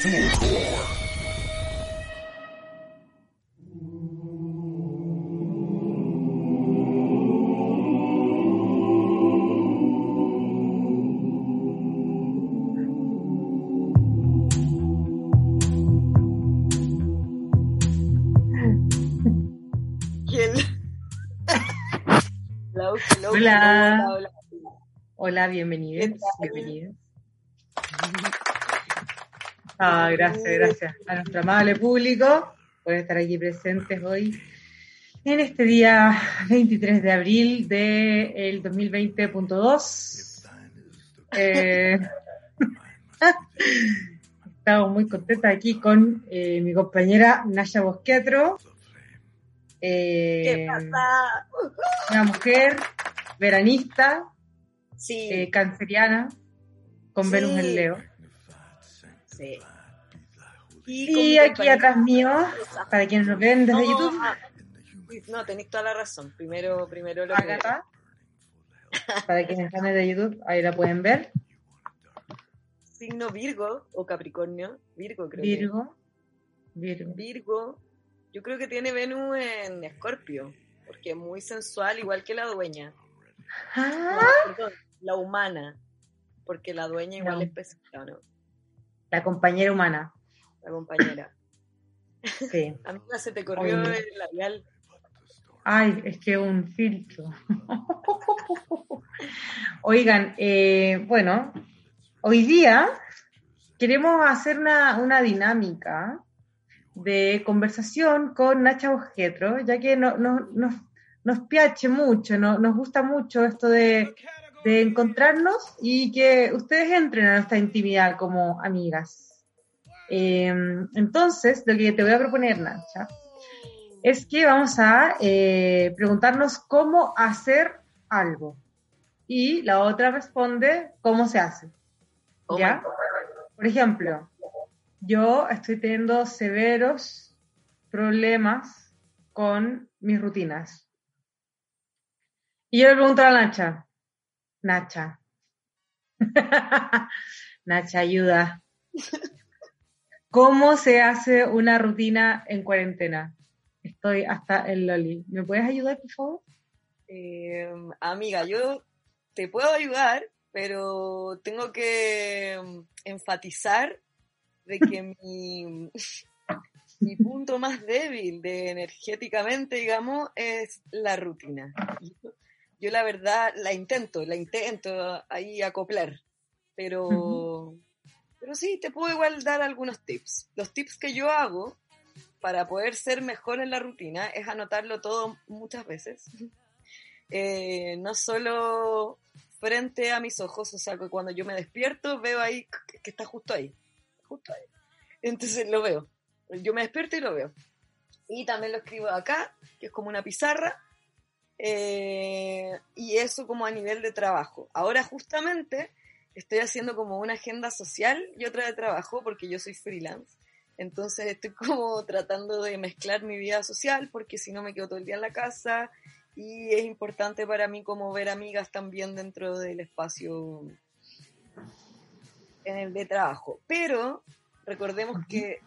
Hola. Hola, bienvenidos. Bienvenidos. Ah, gracias, gracias a nuestro amable público por estar aquí presentes hoy en este día 23 de abril del 2020.2. Eh, estamos muy contentas aquí con eh, mi compañera Naya Bosquetro. Eh, ¿Qué pasa? Una mujer veranista, sí. Eh, canceriana, con Venus en Leo. Sí. Y, aquí atrás mío, para quienes nos ven desde YouTube. Ah, no, tenéis toda la razón. Primero, primero lo Agatha, para quienes están desde YouTube, ahí la pueden ver. Signo Virgo o Capricornio. Virgo, creo. Virgo. Virgo. Virgo. Yo creo que tiene Venus en Escorpio, porque es muy sensual, igual que la dueña. Ah. perdón, la humana, porque la dueña igual No. es pesada, ¿no? La compañera humana. La compañera. Sí. Amiga, se te corrió el labial. Ay, es que un filtro. Oigan, eh, bueno, hoy día queremos hacer una, una dinámica de conversación con Nacha Bojetro, ya que no- no- nos, nos piache mucho, no- nos gusta mucho esto de, de encontrarnos y que ustedes entren a nuestra intimidad como amigas. Eh, entonces, lo que te voy a proponer, Nacha, es que vamos a eh, preguntarnos cómo hacer algo. Y la otra responde cómo se hace. ¿Ya? Por ejemplo, yo estoy teniendo severos problemas con mis rutinas. Y yo le pregunto a Nacha, Nacha, Nacha, ayuda. ¿Cómo se hace una rutina en cuarentena? Estoy hasta el loli. ¿Me puedes ayudar, por favor? Eh, amiga, yo te puedo ayudar, pero tengo que mm, enfatizar de que mi, mi punto más débil de energéticamente, digamos, es la rutina. Yo, yo la verdad la intento, la intento ahí acoplar, pero. Pero sí, te puedo igual dar algunos tips. Los tips que yo hago para poder ser mejor en la rutina es anotarlo todo muchas veces. Eh, no solo frente a mis ojos, o sea, que cuando yo me despierto veo ahí que- está justo ahí, justo ahí. Entonces lo veo. Yo me despierto y lo veo. Y también lo escribo acá, que es como una pizarra, eh, y eso como a nivel de trabajo. Ahora justamente estoy haciendo como una agenda social y otra de trabajo porque yo soy freelance. Entonces estoy como tratando de mezclar mi vida social porque si no me quedo todo el día en la casa y es importante para mí como ver amigas también dentro del espacio en el de trabajo. Pero recordemos que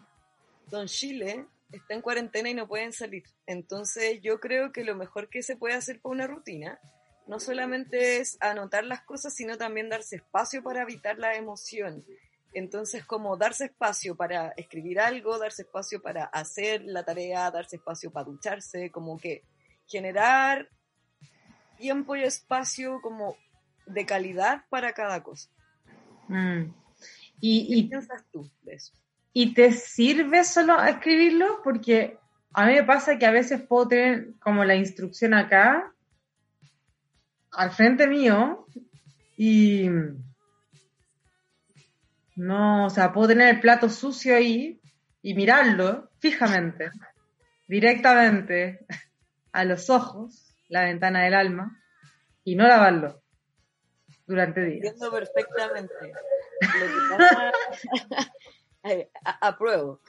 Don Chile está en cuarentena y no pueden salir. Entonces yo creo que lo mejor que se puede hacer para una rutina no solamente es anotar las cosas, sino también darse espacio para evitar la emoción. Entonces, como darse espacio para escribir algo, darse espacio para hacer la tarea, darse espacio para ducharse, como que generar tiempo y espacio como de calidad para cada cosa. Mm. ¿Qué Y, y, piensas tú de eso? ¿Y te sirve solo escribirlo? Porque a mí me pasa que a veces puedo tener como la instrucción acá, al frente mío, y no, o sea, puedo tener el plato sucio ahí y mirarlo fijamente, directamente a los ojos, la ventana del alma, y no lavarlo durante días. Entiendo perfectamente. Lo que pasa, apruebo.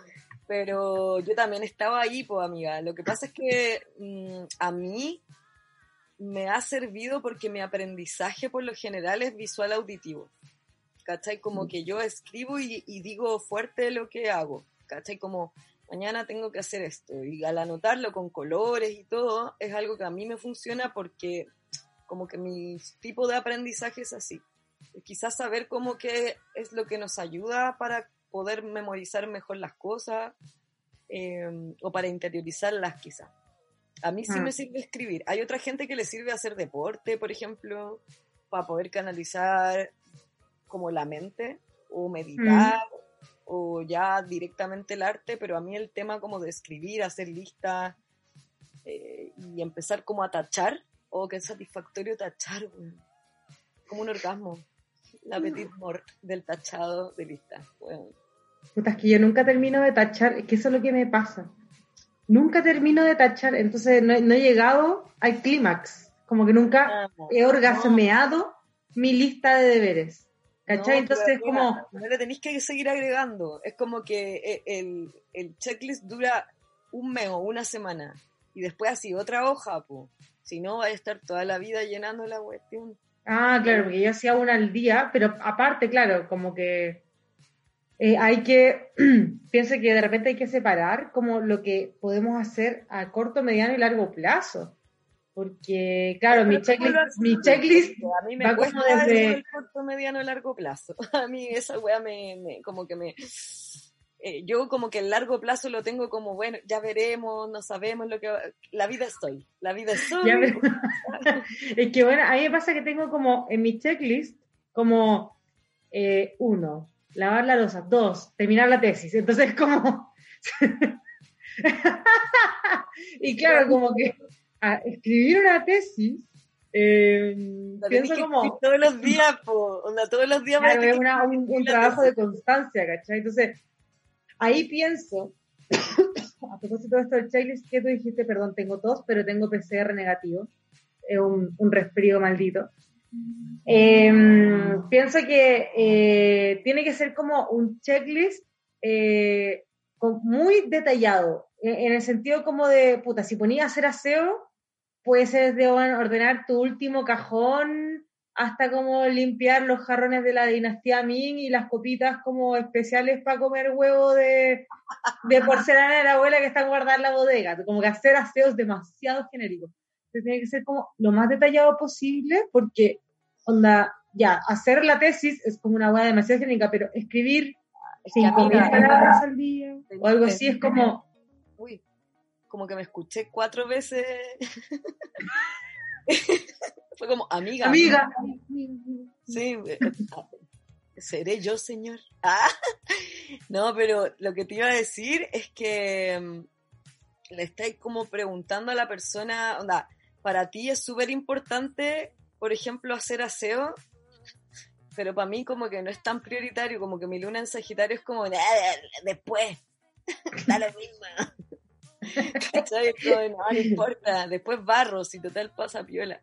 Pero yo también estaba ahí, pues amiga. Lo que pasa es que mm, a mí me ha servido porque mi aprendizaje por lo general es visual auditivo. ¿cachai? Como que yo escribo y, y digo fuerte lo que hago, ¿cachai? Como mañana tengo que hacer esto. Y al anotarlo con colores y todo, es algo que a mí me funciona porque como que mi tipo de aprendizaje es así. Quizás saber cómo que es lo que nos ayuda para poder memorizar mejor las cosas eh, o para interiorizarlas quizás. A mí sí Mm. me sirve escribir. Hay otra gente que le sirve hacer deporte, por ejemplo, para poder canalizar como la mente o meditar o ya directamente el arte, pero a mí el tema como de escribir, hacer listas eh, y empezar como a tachar, oh, qué satisfactorio tachar, como un orgasmo, la petit mort del tachado de lista. weón. Puta, es que yo nunca termino de tachar, es que eso es lo que me pasa. Nunca termino de tachar, entonces no, he- no he llegado al clímax. Como que nunca he orgasmeado mi lista de deberes. ¿Cachai? Entonces es como, No le tenéis que seguir agregando. Es como que eh, el, el checklist dura un mes o una semana. Y después así otra hoja, po. Si no, va a estar toda la vida llenando la cuestión. ah, claro, porque yo hacía una al día, pero aparte, claro, como que eh, hay que, pienso que de repente hay que separar como lo que podemos hacer a corto, mediano y largo plazo. Porque, claro, mi Pero ¿cómo checklist, mi checklist A mí me va como desde- el corto, mediano, largo plazo. A mí esa weá me, me- como que me... eh, yo como que el largo plazo lo tengo como, bueno, ya veremos, no sabemos lo que... va- La vida estoy, la vida estoy. Es que bueno, a mí me pasa que tengo como en mi checklist como eh, uno, lavar la losa, dos, terminar la tesis. Entonces como... y claro, como que a escribir una tesis, eh, pienso como... todos los días, po. Onda, todos los días Claro, es una- un, trabajo tesis. de constancia, ¿cachai? Entonces, ahí pienso, a propósito de esto del checklist, que tú dijiste, perdón, tengo tos, pero tengo PCR negativo, es un, un resfrío maldito. Eh, pienso que eh, tiene que ser como un checklist eh, con- muy detallado, en, en el sentido como de, puta, si ponías hacer aseo, puede ser de ordenar tu último cajón hasta como limpiar los jarrones de la dinastía Ming y las copitas como especiales para comer huevo de, de porcelana de la abuela que están guardadas en la bodega. Como que hacer aseos demasiado genéricos. Entonces tiene que ser como lo más detallado posible porque, onda, ya, hacer la tesis es como una hueá demasiado genérica, pero escribir Es cinco palabras al día o algo así es como, Uy, como que me escuché cuatro veces. Fue como, amiga. amiga, Sí, eh, ¿seré yo, señor? Ah, no, pero lo que te iba a decir es que mm, le estáis como preguntando a la persona, onda, para ti es súper importante, por ejemplo, hacer aseo, pero para mí como que no es tan prioritario, como que mi luna en Sagitario es como, "Ah, después, da lo mismo. ¿Cachai? Como, no, no importa, después barro, si total pasa piola.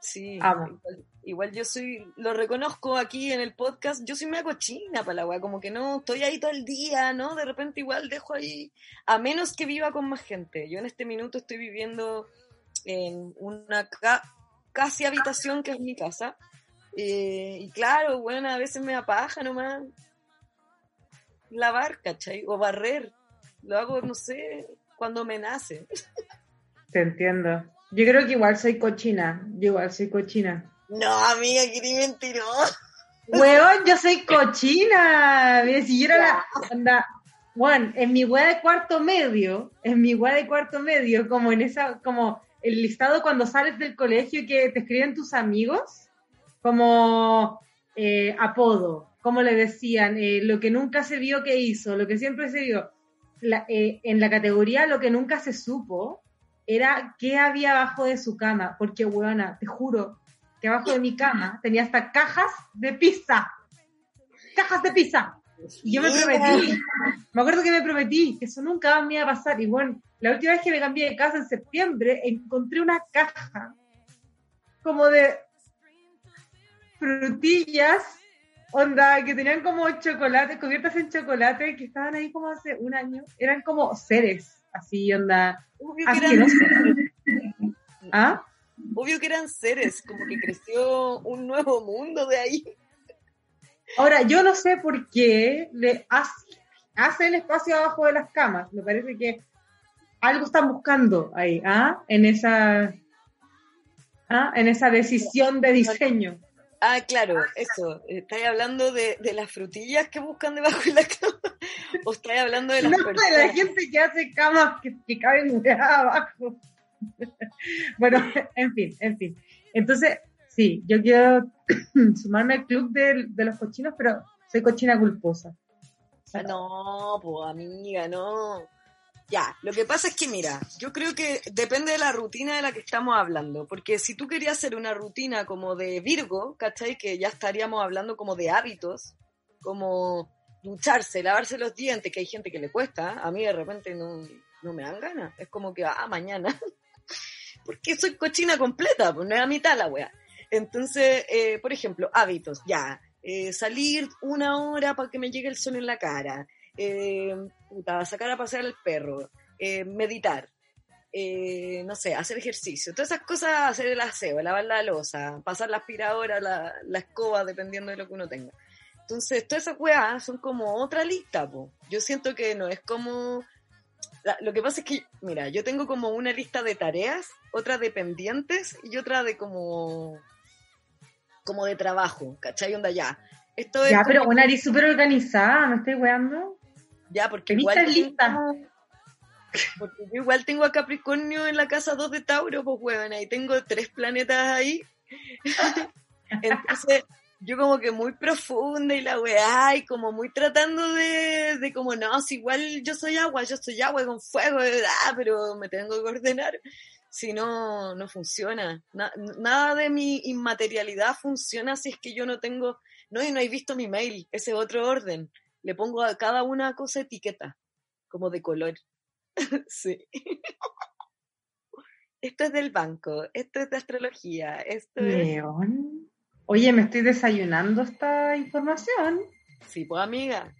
Sí, igual, igual yo soy, lo reconozco aquí en el podcast, yo soy media cochina para la weá, como que no, estoy ahí todo el día, ¿no? De repente igual dejo ahí, a menos que viva con más gente. Yo en este minuto estoy viviendo en una ca- casi habitación que es mi casa. Eh, y claro, bueno, a veces me apaja nomás lavar, ¿cachai? O barrer. Lo hago, no sé, cuando me nace. te entiendo. Yo creo que igual soy cochina, yo igual soy cochina. No, amiga, que ni mentiroso. Weón, yo soy cochina. Si yo era la. Anda, bueno, en mi weá de cuarto medio, en mi weá de cuarto medio, como en esa, como el listado cuando sales del colegio que te escriben tus amigos, como eh, apodo, como le decían, eh, lo que nunca se vio que hizo, lo que siempre se vio. Eh, en la categoría lo que nunca se supo era qué había abajo de su cama, porque, weona, te juro que abajo de mi cama tenía hasta cajas de pizza. Cajas de pizza. Y yo me prometí, me acuerdo que me prometí que eso nunca me iba a pasar. Y bueno, la última vez que me cambié de casa en septiembre, encontré una caja como de frutillas, onda, que tenían como chocolate, cubiertas en chocolate, que estaban ahí como hace un año. Eran como seres, así, onda, Obvio que, eran. ¿Ah? obvio que eran seres, como que creció un nuevo mundo de ahí. Ahora, yo no sé por qué le hace, el espacio abajo de las camas. Me parece que algo están buscando ahí, ¿ah? En esa, ¿ah? en esa decisión de diseño. Ah, claro, eso. ¿Estáis hablando de, las frutillas que buscan debajo de la cama? ¿O estáis hablando de las no, de la gente que hace camas que, que caben abajo. bueno, en fin, en fin. Entonces, sí, yo quiero sumarme al club de, los cochinos, pero soy cochina culposa. Ah, no, pues amiga, no. Ya, lo que pasa es que mira, yo creo que depende de la rutina de la que estamos hablando, porque si tú querías hacer una rutina como de Virgo, ¿cachai? Que ya estaríamos hablando como de hábitos, como ducharse, lavarse los dientes, que hay gente que le cuesta, a mí de repente no, no me dan ganas, es como que, ah, mañana, porque soy cochina completa, pues no es a mitad la wea. Entonces, eh, por ejemplo, hábitos, ya, eh, salir una hora para que me llegue el sol en la cara, eh, puta, sacar a pasear al perro, eh, meditar, no sé, hacer ejercicio, todas esas cosas, hacer el aseo, lavar la losa, pasar la aspiradora, la, la escoba, dependiendo de lo que uno tenga. Entonces, todas esas weas son como otra lista, po. Yo siento que no es como... lo que pasa es que, mira, yo tengo como una lista de tareas, otra de pendientes y otra de como... como de trabajo, ¿cachai? Onda ya. Esto es ya, pero una eres súper organizada, ¿me estoy weando? Ya, porque igual, tengo, porque yo igual tengo a Capricornio en la casa 2 de Tauro, pues huevan, ahí tengo tres planetas ahí. Entonces, yo como que muy profunda y la weá, y como muy tratando de, de como, no, si igual yo soy agua, yo soy agua con fuego, ¿verdad? pero me tengo que ordenar. Si no, no funciona. nada de mi inmaterialidad funciona si es que yo no tengo, no, y no he visto mi mail, ese otro orden le pongo a cada una cosa etiqueta, como de color. sí. Esto es del banco, esto es de astrología, esto León. Oye, me estoy desayunando esta información. Sí, pues amiga.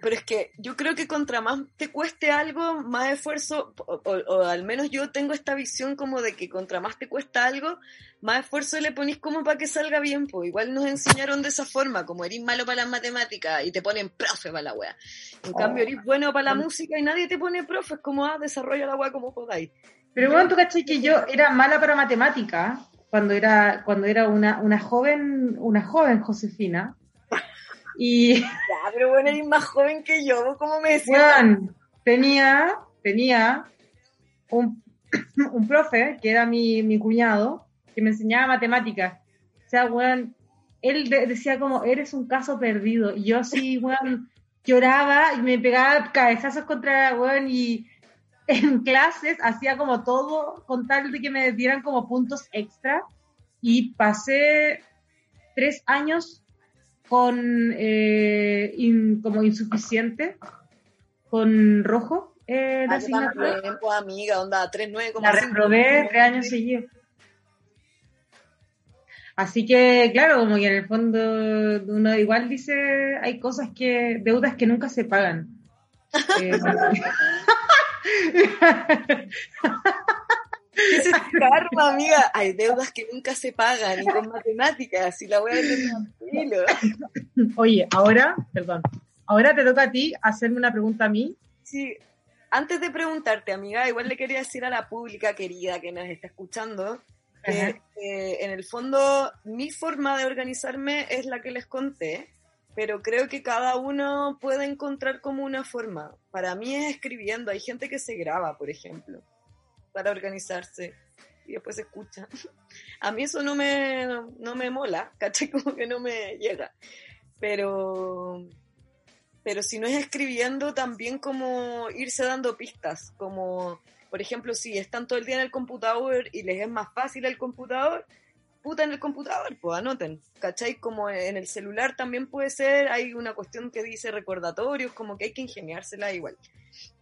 Pero es que yo creo que contra más te cueste algo, más esfuerzo, o, al menos yo tengo esta visión como de que contra más te cuesta algo, más esfuerzo le ponís como para que salga bien. Pues igual nos enseñaron de esa forma, como eres malo para las matemáticas y te ponen profe para la wea. En cambio, eres bueno para la música y nadie te pone profe, es como, ah, desarrolla la wea como podáis. Pero bueno, tú caché que yo era mala para matemática cuando era, cuando era una, una joven, una joven Josefina y... Ya, pero bueno, eres más joven que yo, ¿cómo me decías? tenía, tenía un, un profe, que era mi, mi cuñado, que me enseñaba matemáticas. O sea, weón, él decía como, eres un caso perdido. Y yo así, weón, lloraba y me pegaba cabezazos contra, weón, y en clases hacía como todo con tal de que me dieran como puntos extra. Y pasé tres años con eh, como insuficiente, con rojo. Eh, la ah, pues, amiga, onda, 3-9. La reprobé tres años seguidos. Así que, claro, como que en el fondo uno igual dice, hay cosas que, deudas que nunca se pagan. eh, es karma, amiga? Hay deudas que nunca se pagan, y con matemáticas, y la voy a ver Oye, ahora, perdón, ahora te toca a ti hacerme una pregunta a mí. Sí, antes de preguntarte, amiga, igual le quería decir a la pública querida que nos está escuchando, que en el fondo mi forma de organizarme es la que les conté, pero creo que cada uno puede encontrar como una forma. Para mí es escribiendo, hay gente que se graba, por ejemplo para organizarse y después se escucha. A mí eso no me, no me mola, ¿caché? Como que no me llega. Pero, pero si no es escribiendo, también como irse dando pistas, como, por ejemplo, si están todo el día en el computador y les es más fácil el computador, puta en el computador, pues anoten, ¿cachai? Como en el celular también puede ser, hay una cuestión que dice recordatorios, como que hay que ingeniársela igual.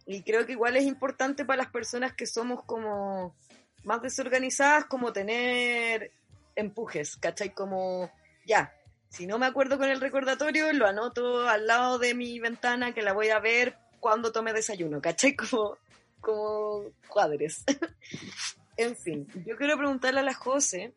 Y creo que igual es importante para las personas que somos como más desorganizadas, como tener empujes, ¿cachai? Como, ya, si no me acuerdo con el recordatorio, lo anoto al lado de mi ventana que la voy a ver cuando tome desayuno, ¿cachai? Como, como cuadres. en fin, yo quiero preguntarle a la José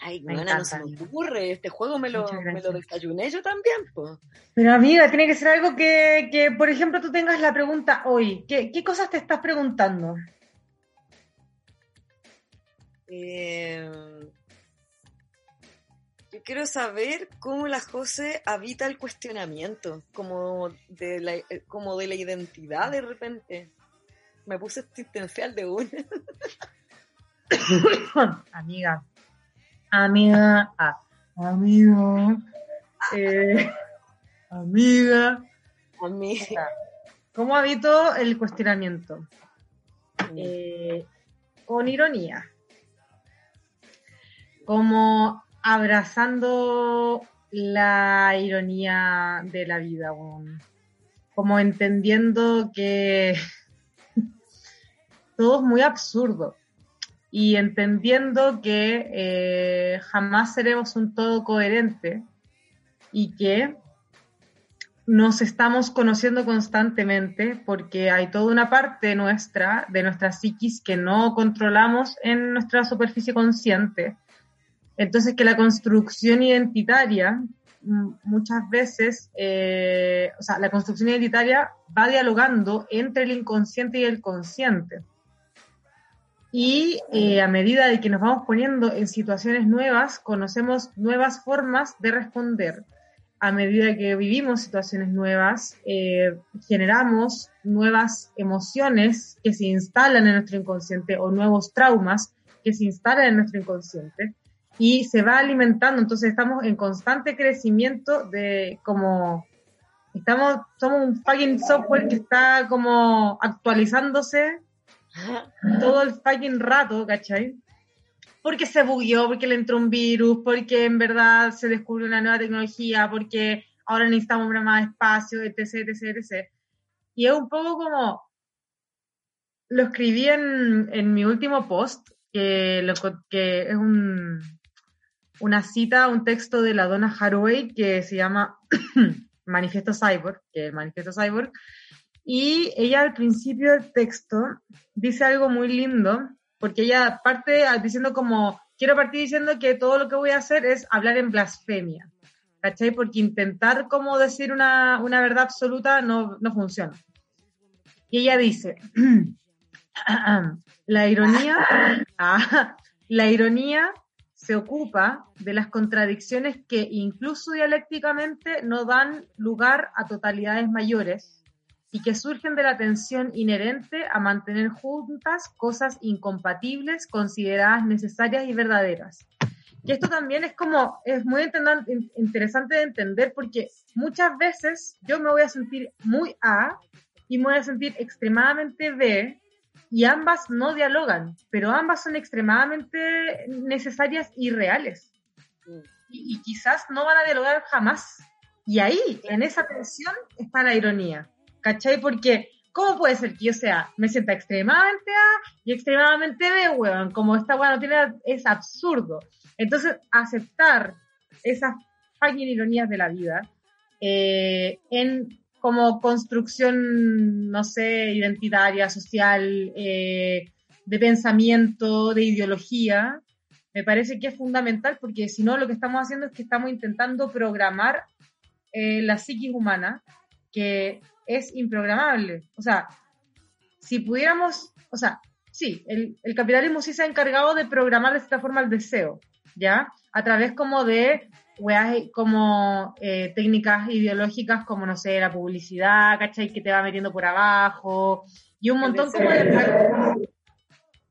Ay, buena, no se me ocurre. Este juego me lo, me lo desayuné yo también, pues. Pero amiga, tiene que ser algo que, que, por ejemplo, tú tengas la pregunta hoy. ¿Qué, qué cosas te estás preguntando? Eh, yo quiero saber cómo la José habita el cuestionamiento, como de la, eh, como de la identidad de repente. Me puse existencial de una. amiga, amiga, ah, amigo, eh, amiga, amiga. ¿Cómo habito el cuestionamiento? Eh, con ironía. Como abrazando la ironía de la vida, como entendiendo que todo es muy absurdo y entendiendo que eh, jamás seremos un todo coherente y que nos estamos conociendo constantemente porque hay toda una parte nuestra, de nuestra psiquis, que no controlamos en nuestra superficie consciente entonces, que la construcción identitaria muchas veces, eh, o sea, la construcción identitaria va dialogando entre el inconsciente y el consciente. Y eh, a medida de que nos vamos poniendo en situaciones nuevas, conocemos nuevas formas de responder. A medida que vivimos situaciones nuevas, eh, generamos nuevas emociones que se instalan en nuestro inconsciente o nuevos traumas que se instalan en nuestro inconsciente y se va alimentando, entonces estamos en constante crecimiento de como estamos, somos un fucking software que está como actualizándose todo el fucking rato, ¿cachai? Porque se bugueó, porque le entró un virus, porque en verdad se descubrió una nueva tecnología, porque ahora necesitamos más espacio, etc, etc, etc. Y es un poco como, lo escribí en, en mi último post, que, lo, que es un, una cita, un texto de la Donna Haraway que se llama Manifiesto Cyborg, que el Manifiesto Cyborg, y ella al principio del texto dice algo muy lindo, porque ella parte diciendo como, quiero partir diciendo que todo lo que voy a hacer es hablar en blasfemia, ¿cachai? Porque intentar como decir una, una verdad absoluta no, no funciona. Y ella dice, la ironía, ah, la ironía se ocupa de las contradicciones que incluso dialécticamente no dan lugar a totalidades mayores y que surgen de la tensión inherente a mantener juntas cosas incompatibles consideradas necesarias y verdaderas. Y esto también es como, es muy interesante de entender porque muchas veces yo me voy a sentir muy A y me voy a sentir extremadamente B y ambas no dialogan, pero ambas son extremadamente necesarias y reales. Y, quizás no van a dialogar jamás. Y ahí, en esa tensión, está la ironía. ¿Cachai? Porque, ¿cómo puede ser que yo sea, me sienta extremadamente A y extremadamente B, weón? Como esta weón no tiene, es absurdo. Entonces, aceptar esas fucking ironías de la vida eh, en como construcción, no sé, identitaria, social, eh, de pensamiento, de ideología, me parece que es fundamental porque si no lo que estamos haciendo es que estamos intentando programar eh, la psiquis humana, que es improgramable. O sea, si pudiéramos, o sea, sí, el, el capitalismo sí se ha encargado de programar de esta forma el deseo, ¿ya? A través como de weas como eh, técnicas ideológicas como, no sé, la publicidad, ¿cachai? Que te va metiendo por abajo y un montón como de...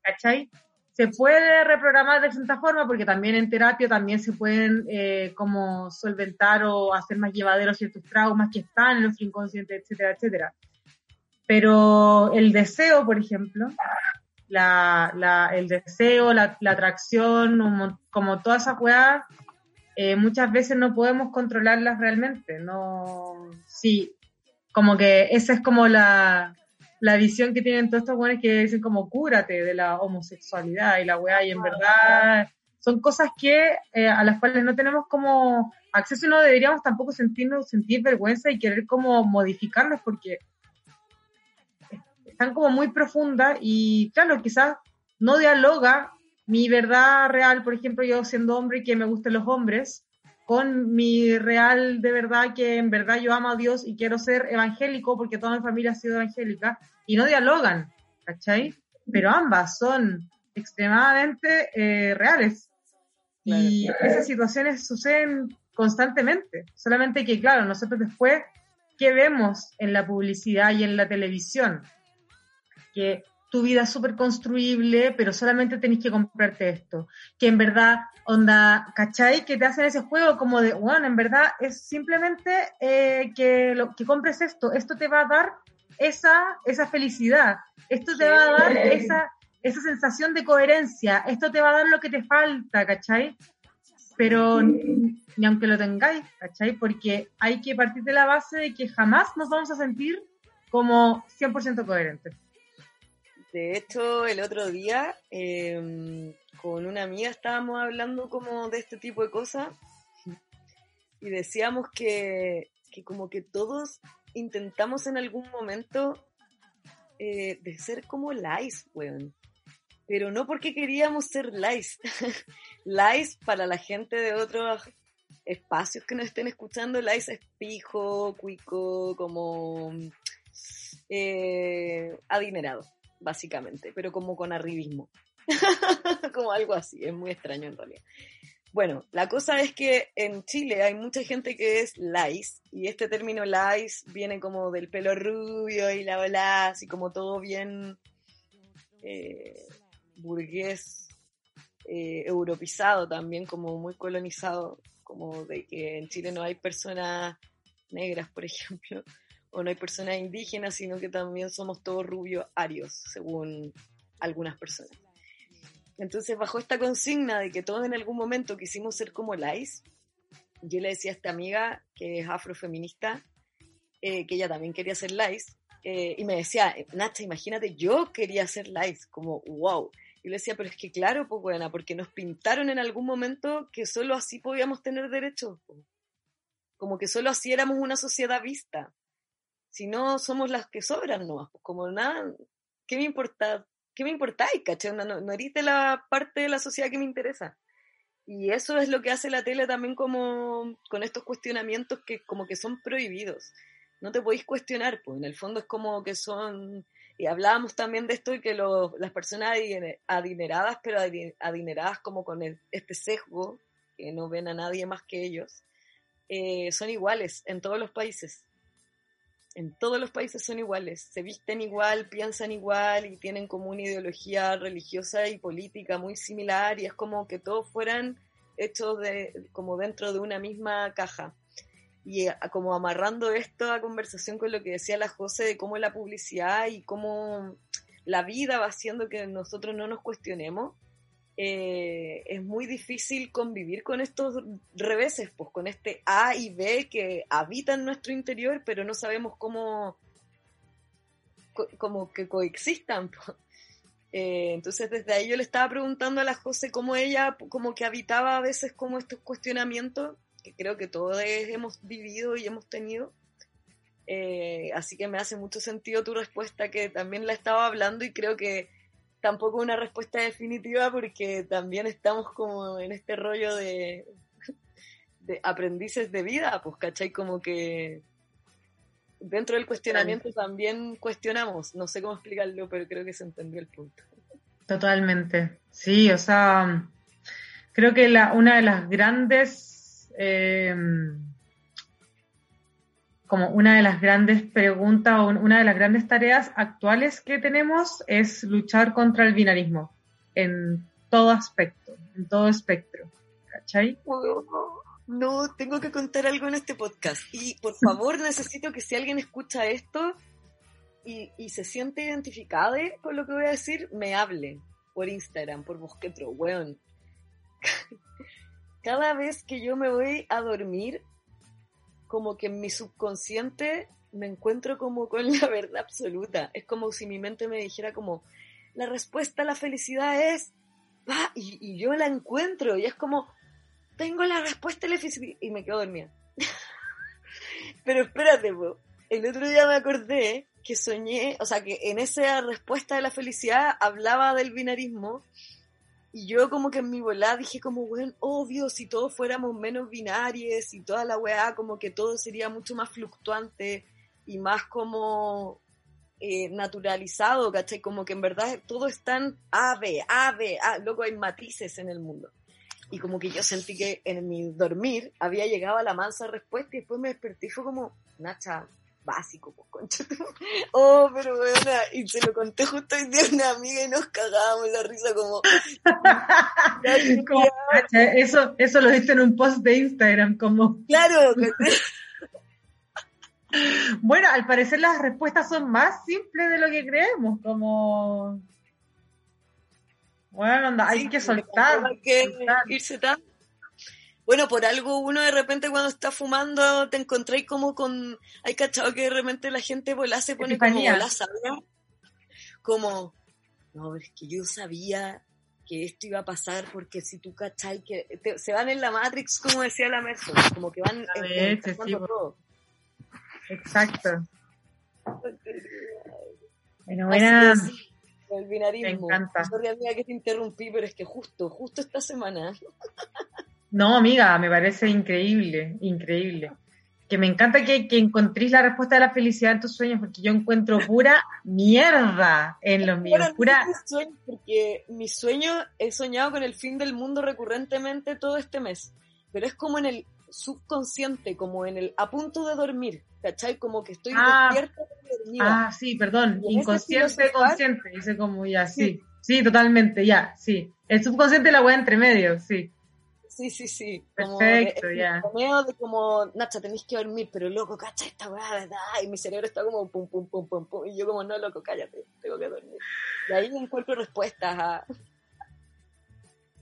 ¿cachai? Se puede reprogramar de cierta forma porque también en terapia también se pueden eh, como solventar o hacer más llevaderos ciertos traumas que están en nuestro inconsciente, etcétera, etcétera. Pero el deseo, por ejemplo, la, la, el deseo, la, la atracción, como todas esas weas, eh, muchas veces no podemos controlarlas realmente. No, sí, como que esa es como la, la visión que tienen todos estos buenos que dicen como cúrate de la homosexualidad y la weá, y en verdad son cosas que eh, a las cuales no tenemos como acceso y no deberíamos tampoco sentirnos, sentir vergüenza y querer como modificarlas porque están como muy profundas y claro, quizás no dialoga mi verdad real, por ejemplo, yo siendo hombre y que me gusten los hombres, con mi real de verdad que en verdad yo amo a Dios y quiero ser evangélico porque toda mi familia ha sido evangélica y no dialogan, ¿cachai? Pero ambas son extremadamente eh, reales. Y esas situaciones suceden constantemente, solamente que, claro, nosotros después, ¿qué vemos en la publicidad y en la televisión? Que tu vida es súper construible, pero solamente tenés que comprarte esto. Que en verdad, onda, ¿cachai? Que te hacen ese juego como de, bueno, en verdad es simplemente eh, que, lo, que compres esto. Esto te va a dar esa, esa felicidad. Esto te va a dar esa, esa sensación de coherencia. Esto te va a dar lo que te falta, ¿cachai? Pero ni aunque lo tengáis, ¿cachai? Porque hay que partir de la base de que jamás nos vamos a sentir como 100% coherentes. De hecho, el otro día em, con una amiga estábamos hablando como de este tipo de cosas y decíamos que, como que todos intentamos en algún momento eh, de ser como Lice, weón. Pero no porque queríamos ser Lice. Lice para la gente de otros espacios que nos estén escuchando, Lice es pijo, cuico, como eh, adinerado básicamente, pero como con arribismo. como algo así, es muy extraño en realidad. Bueno, la cosa es que en Chile hay mucha gente que es lais, y este término lais viene como del pelo rubio y la ola, así como todo bien eh, burgués, eh, europizado también, como muy colonizado, como de que en Chile no hay personas negras, por ejemplo o no hay personas indígenas, sino que también somos todos rubios arios, según algunas personas. Entonces, bajo esta consigna de que todos en algún momento quisimos ser como Lais, yo le decía a esta amiga que es afrofeminista, eh, que ella también quería ser Lais, eh, y me decía, Nacha, imagínate, yo quería ser Lais, como wow. Y le decía, pero es que claro, pues buena, porque nos pintaron en algún momento que solo así podíamos tener derechos. Como que solo así éramos una sociedad vista si no somos las que sobran no pues como nada, ¿qué me importa? ¿Qué me importáis, cachai? No, no eres de la parte de la sociedad que me interesa. Y eso es lo que hace la tele también como con estos cuestionamientos que como que son prohibidos. No te podéis cuestionar, pues en el fondo es como que son... Y hablábamos también de esto y que las personas adineradas, pero adineradas como con este sesgo, que no ven a nadie más que ellos, eh, son iguales en todos los países en todos los países son iguales, se visten igual, piensan igual y tienen como una ideología religiosa y política muy similar y es como que todos fueran hechos de, como dentro de una misma caja. Y como amarrando esto a conversación con lo que decía la José de cómo la publicidad y cómo la vida va haciendo que nosotros no nos cuestionemos, eh, es muy difícil convivir con estos reveses, pues con este A y B que habitan nuestro interior, pero no sabemos cómo, como que coexistan. Eh, entonces desde ahí yo le estaba preguntando a la José cómo ella como que habitaba a veces como estos cuestionamientos, que creo que todos hemos vivido y hemos tenido. Eh, así que me hace mucho sentido tu respuesta, que también la estaba hablando y creo que tampoco una respuesta definitiva porque también estamos como en este rollo de, de aprendices de vida, pues, ¿cachai? Como que dentro del cuestionamiento también cuestionamos, no sé cómo explicarlo, pero creo que se entendió el punto. Totalmente, sí, o sea, creo que la, una de las grandes... Eh, como una de las grandes preguntas o una de las grandes tareas actuales que tenemos es luchar contra el binarismo en todo aspecto, en todo espectro. ¿Cachai? No, tengo que contar algo en este podcast. Y por favor, necesito que si alguien escucha esto y, se siente identificado con lo que voy a decir, me hable por Instagram, por Mosquetro, weón. Cada vez que yo me voy a dormir, como que en mi subconsciente me encuentro como con la verdad absoluta. Es como si mi mente me dijera como, la respuesta a la felicidad es, va, y, yo la encuentro, y es como, tengo la respuesta a la felicidad, y me quedo dormida. Pero espérate, el otro día me acordé que soñé, o sea, que en esa respuesta de la felicidad hablaba del binarismo, Y yo como que en mi volada dije como, bueno, obvio, si todos fuéramos menos binarios y toda la weá, como que todo sería mucho más fluctuante y más como eh, naturalizado, ¿cachai? Como que en verdad todo es tan A, B, A, B, A, luego hay matices en el mundo. Y como que yo sentí que en mi dormir había llegado a la mansa respuesta y después me desperté y fue como, Nacha, básico, pues, concha. Oh, pero bueno, y se lo conté justo hoy día a una amiga y nos cagábamos la risa como... como eso, eso lo viste en un post de Instagram, como... Claro, Bueno, al parecer las respuestas son más simples de lo que creemos, como... Bueno, anda, hay que soltar. Hay que irse tan bueno, por algo uno de repente cuando está fumando te encontráis como con... Hay cachado que de repente la gente volá se pone como la sabia. Como, no, es que yo sabía que esto iba a pasar porque si tú cachai que se van en la Matrix, como decía la Merso, como que van en, todo. Exacto. Bueno, buena. El binarismo. Me encanta. Sorry, amiga, que te interrumpí, pero es que justo, justo esta semana No, amiga, me parece increíble, increíble. Que me encanta que, que encontréis la respuesta de la felicidad en tus sueños, porque yo encuentro pura mierda en los míos. pura... porque mi sueño he soñado con el fin del mundo recurrentemente todo este mes, pero es como en el subconsciente, como en el a punto de dormir, ¿cachai? Como que estoy ah, despierta Ah, sí, perdón, inconsciente, consciente, dice como ya, sí. sí, totalmente, ya, sí. El subconsciente la weá entre medio, sí. Sí, sí, sí. Perfecto, ya. de como, Nacha, tenéis que dormir, pero loco, cacha esta weá, ¿verdad? Y mi cerebro está como pum, pum, pum, pum, pum. Y yo como, no, loco, cállate, tengo que dormir. Y ahí encuentro respuestas a...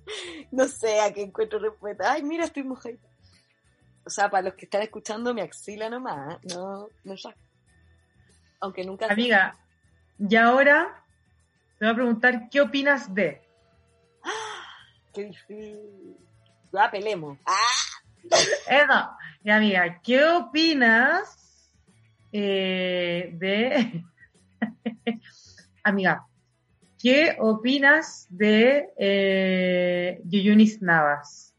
no sé a qué encuentro respuestas. Ay, mira, estoy mojada. O sea, para los que están escuchando, mi axila nomás, no, no ya. Aunque nunca... Amiga, y ahora te voy a preguntar, ¿qué opinas de? ¡Qué difícil! Ya pelemos. ¡Ah! Eso. Y amiga, ¿qué opinas eh, de... amiga, ¿qué opinas de eh, Yuyunis Navas?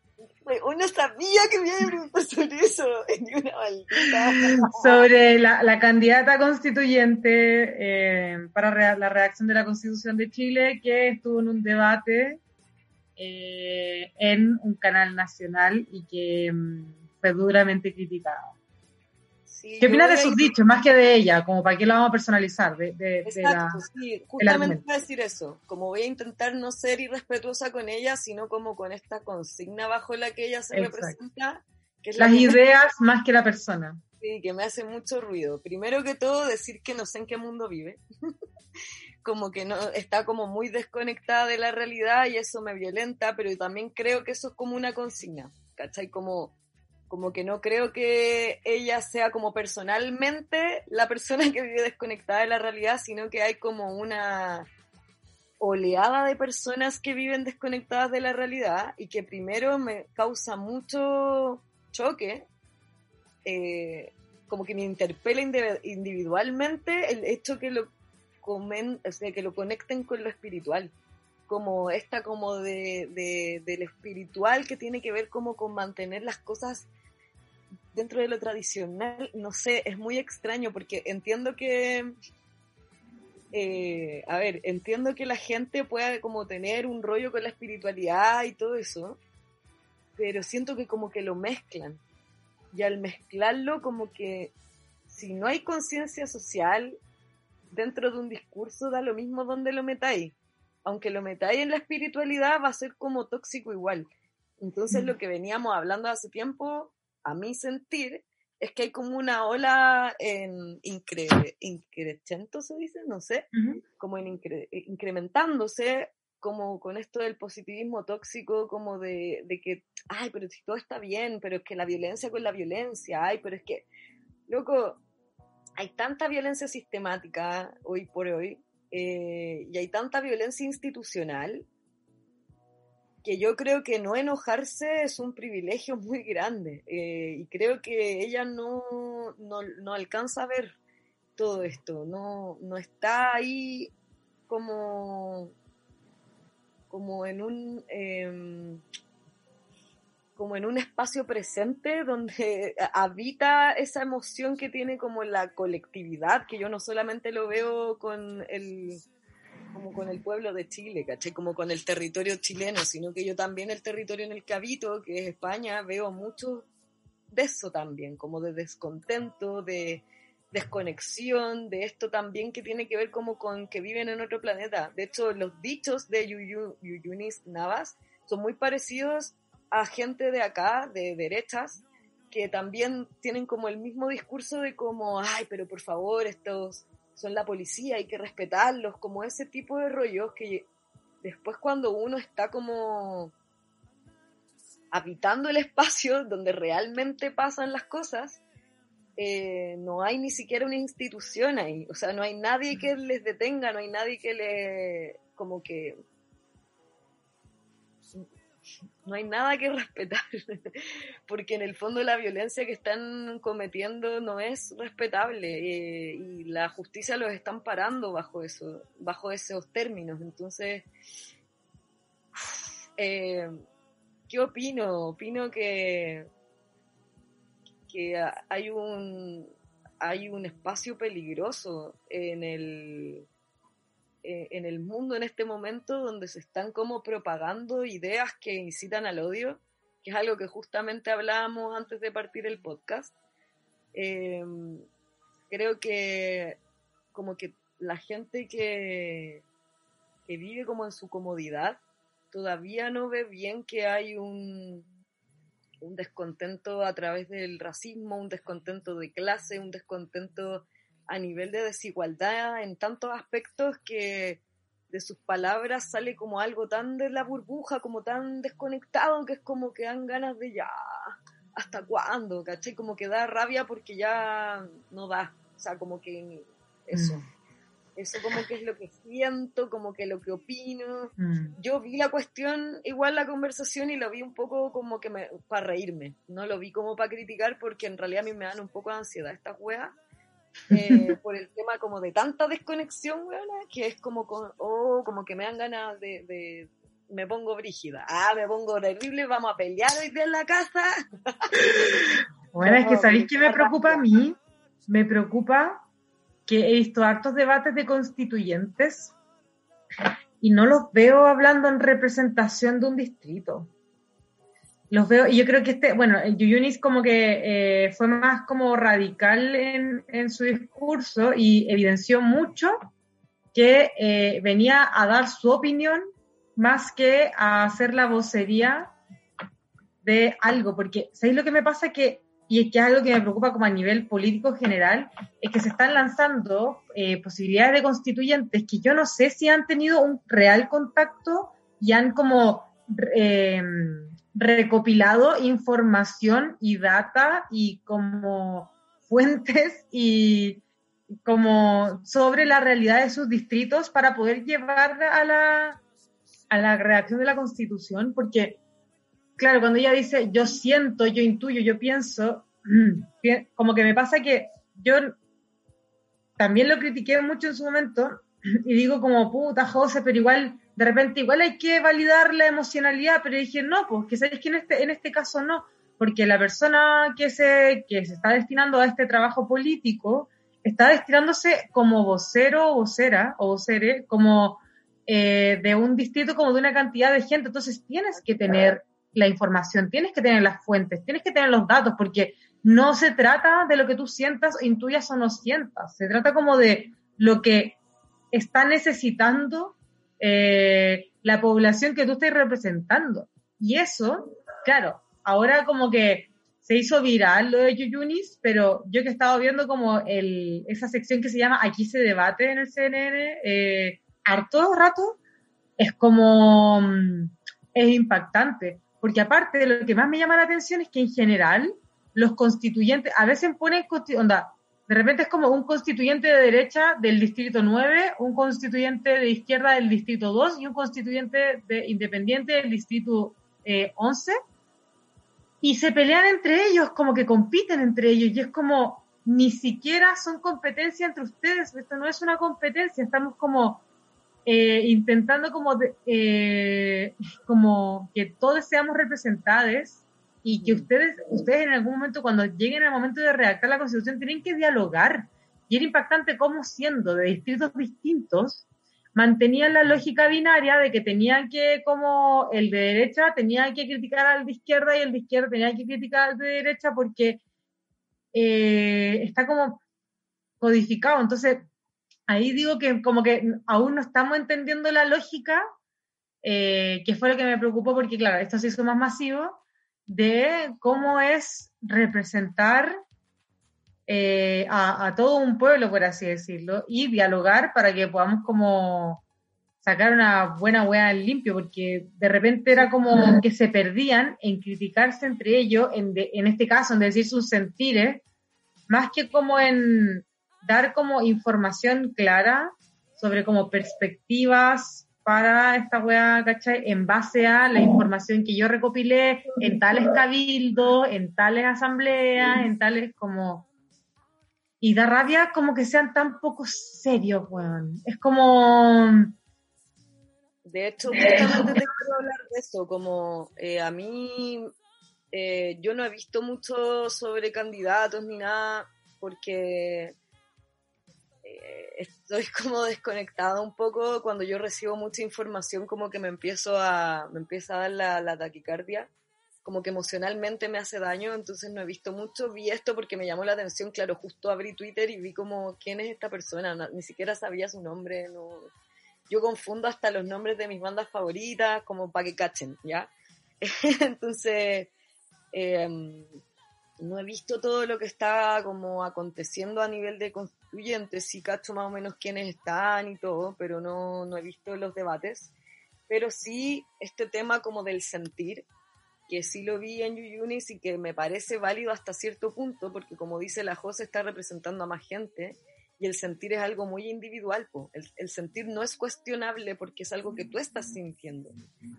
Uno sabía que me iba a preguntar sobre eso, una Sobre la, la, candidata constituyente eh, para la redacción de la Constitución de Chile, que estuvo en un debate eh, en un canal nacional y que mm, fue duramente criticado. ¿Qué opinas de sus dichos, más que de ella? Como para qué lo vamos a personalizar. De, Exacto, sí, justamente voy a decir eso. Como voy a intentar no ser irrespetuosa con ella, sino como con esta consigna bajo la que ella se representa. Que Las ideas más que la persona. Sí, que me hace mucho ruido. Primero que todo, decir que no sé en qué mundo vive. Como que no está como muy desconectada de la realidad y eso me violenta, pero también creo que eso es como una consigna, ¿cachai? Como, como que no creo que ella sea como personalmente la persona que vive desconectada de la realidad, sino que hay como una oleada de personas que viven desconectadas de la realidad y que primero me causa mucho choque, eh, como que me interpela individualmente el hecho que lo comen, o sea, que lo conecten con lo espiritual, como esta como de, de, del espiritual que tiene que ver como con mantener las cosas dentro de lo tradicional, no sé, es muy extraño porque entiendo que, eh, a ver, entiendo que la gente pueda como tener un rollo con la espiritualidad y todo eso, pero siento que como que lo mezclan. Y al mezclarlo como que si no hay conciencia social dentro de un discurso da lo mismo donde lo metáis. Aunque lo metáis en la espiritualidad va a ser como tóxico igual. Entonces lo mm. que veníamos hablando hace tiempo, a mi sentir, es que hay como una ola en incre, se dice, no sé, como en incrementándose como con esto del positivismo tóxico, como de, de, que, ay, pero si todo está bien, pero es que la violencia con la violencia, ay, pero es que, loco, hay tanta violencia sistemática hoy por hoy eh, y hay tanta violencia institucional que yo creo que no enojarse es un privilegio muy grande eh, y creo que ella no, no, alcanza a ver todo esto, no, no está ahí como, como en un em, como en un espacio presente donde habita esa emoción que tiene como la colectividad, que yo no solamente lo veo con el como con el pueblo de Chile, ¿caché? Como con el territorio chileno, sino que yo también el territorio en el que habito, que es España, veo mucho de eso también, como de descontento, de desconexión, de esto también que tiene que ver como con que viven en otro planeta. De hecho, los dichos de Yuyunis Navas son muy parecidos a gente de acá, de derechas, que también tienen como el mismo discurso de como, ay, pero por favor, estos son la policía, hay que respetarlos, como ese tipo de rollos que después cuando uno está como habitando el espacio donde realmente pasan las cosas, eh, no hay ni siquiera una institución ahí, o sea, no hay nadie que les detenga, no hay nadie que le, como que, no hay nada que respetar, porque en el fondo la violencia que están cometiendo no es respetable eh, y la justicia los están parando bajo eso, bajo esos términos, entonces, eh, ¿qué opino? Opino que que hay un, hay un espacio peligroso en el, eh, en el mundo en este momento donde se están como propagando ideas que incitan al odio, que es algo que justamente hablábamos antes de partir el podcast. Em, creo que como que la gente que, que vive como en su comodidad todavía no ve bien que hay un, un descontento a través del racismo, un descontento de clase, un descontento a nivel de desigualdad en tantos aspectos que de sus palabras sale como algo tan de la burbuja, como tan desconectado, que es como que dan ganas de ya, ¿hasta cuándo? ¿Caché? Como que da rabia porque ya no da, o sea, como que eso. Mm. Eso como que es lo que siento, como que lo que opino. Mm. Yo vi la cuestión, igual la conversación, y lo vi un poco como que me, para reírme. No lo vi como para criticar porque en realidad a mí me dan un poco de ansiedad estas weas. Eh, por el tema como de tanta desconexión, weona, que es como, oh, como que me dan ganas de, de, me pongo brígida. Ah, me pongo terrible, vamos a pelear hoy día en la casa. Bueno, es que ¿sabéis qué me preocupa a mí? Me preocupa que he visto hartos debates de constituyentes y no los veo hablando en representación de un distrito. Los veo, y yo creo que este, bueno, Yuyunis como que eh, fue más como radical en, en, su discurso y evidenció mucho que eh, venía a dar su opinión más que a hacer la vocería de algo, porque ¿sabéis lo que me pasa? Que y es que es algo que me preocupa como a nivel político general, es que se están lanzando eh, posibilidades de constituyentes que yo no sé si han tenido un real contacto y han como eh, recopilado información y data y como fuentes y como sobre la realidad de sus distritos para poder llevar a la, a la redacción de la constitución, porque claro, cuando ella dice yo siento, yo intuyo, yo pienso, como que me pasa que yo también lo critiqué mucho en su momento y digo como, puta, José, pero igual, de repente, igual hay que validar la emocionalidad, pero dije, no, pues que sabéis que en este, en este caso no, porque la persona que se, que se está destinando a este trabajo político está destinándose como vocero, vocera o vocere, como eh, de un distrito, como de una cantidad de gente, entonces tienes que tener la información, tienes que tener las fuentes, tienes que tener los datos, porque no se trata de lo que tú sientas, intuyas o no sientas, se trata como de lo que está necesitando eh, la población que tú estés representando. Y eso, claro, ahora como que se hizo viral lo de Yuyunis, pero yo que he estado viendo como el, esa sección que se llama Aquí se debate en el CNN, eh, harto rato, es como, mm, es impactante porque aparte de lo que más me llama la atención es que en general los constituyentes, a veces ponen, onda, de repente es como un constituyente de derecha del distrito 9, un constituyente de izquierda del distrito 2 y un constituyente de independiente del distrito 11. Eh, y se pelean entre ellos, como que compiten entre ellos. Y es como, ni siquiera son competencia entre ustedes. Esto no es una competencia. Estamos como eh, intentando como, eh, como que todos seamos representados y que ustedes, ustedes en algún momento, cuando lleguen al momento de redactar la Constitución, tienen que dialogar. Y era impactante cómo siendo de distritos distintos, mantenían la lógica binaria de que tenían que, como el de derecha tenía que criticar al de izquierda y el de izquierda tenía que criticar al de derecha porque eh, está como codificado. Entonces, ahí digo que como que aún no estamos entendiendo la lógica, eh, que fue lo que me preocupó porque, claro, esto se hizo más masivo, de cómo es representar eh, a, todo un pueblo, por así decirlo, y dialogar para que podamos como sacar una buena hueá en limpio, porque de repente era como que se perdían en criticarse entre ellos, en, en este caso, en decir sus sentires, más que como en dar como información clara sobre como perspectivas para esta weá, ¿cachai? En base a la información que yo recopilé en tales cabildos, en tales asambleas, en tales como y da rabia como que sean tan poco serios, weón. Es como... De hecho, justamente te quiero hablar de eso, como eh, a mí, eh, yo no he visto mucho sobre candidatos ni nada, porque eh, estoy como desconectada un poco cuando yo recibo mucha información, como que me empiezo a, me empieza a dar la, la taquicardia como que emocionalmente me hace daño, entonces no he visto mucho. Vi esto porque me llamó la atención, claro, justo abrí Twitter y vi como, ¿quién es esta persona? ni siquiera sabía su nombre, no. Yo confundo hasta los nombres de mis bandas favoritas, como para que cachen, ¿ya? entonces, em, no he visto todo lo que está como aconteciendo a nivel de constituyentes, sí cacho más o menos quiénes están y todo, pero no, no he visto los debates. Pero sí este tema como del sentir, que sí lo vi en Yuyunis y que me parece válido hasta cierto punto, porque como dice la José, está representando a más gente y el sentir es algo muy individual. El, sentir no es cuestionable porque es algo que tú estás sintiendo.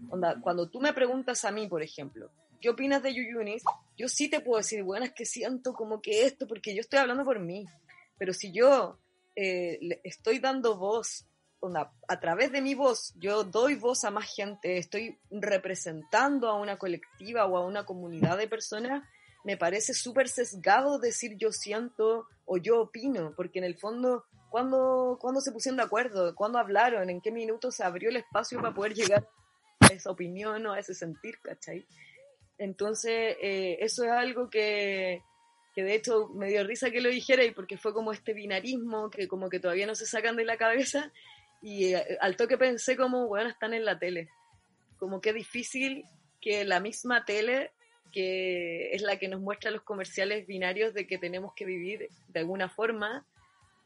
Onda, cuando tú me preguntas a mí, por ejemplo, ¿qué opinas de Yuyunis? Yo sí te puedo decir, bueno, es que siento como que esto, porque yo estoy hablando por mí. Pero si yo eh, estoy dando voz a través de mi voz, yo doy voz a más gente, estoy representando a una colectiva o a una comunidad de personas, me parece súper sesgado decir yo siento o yo opino, porque en el fondo, ¿cuándo, ¿cuándo se pusieron de acuerdo? ¿Cuándo hablaron? ¿En qué minuto se abrió el espacio para poder llegar a esa opinión o a ese sentir, ¿cachai? Entonces, eh, eso es algo que, que de hecho me dio risa que lo dijera y porque fue como este binarismo que como que todavía no se sacan de la cabeza y eh, al toque pensé como, bueno, están en la tele. Como que difícil que la misma tele, que es la que nos muestra los comerciales binarios de que tenemos que vivir de alguna forma,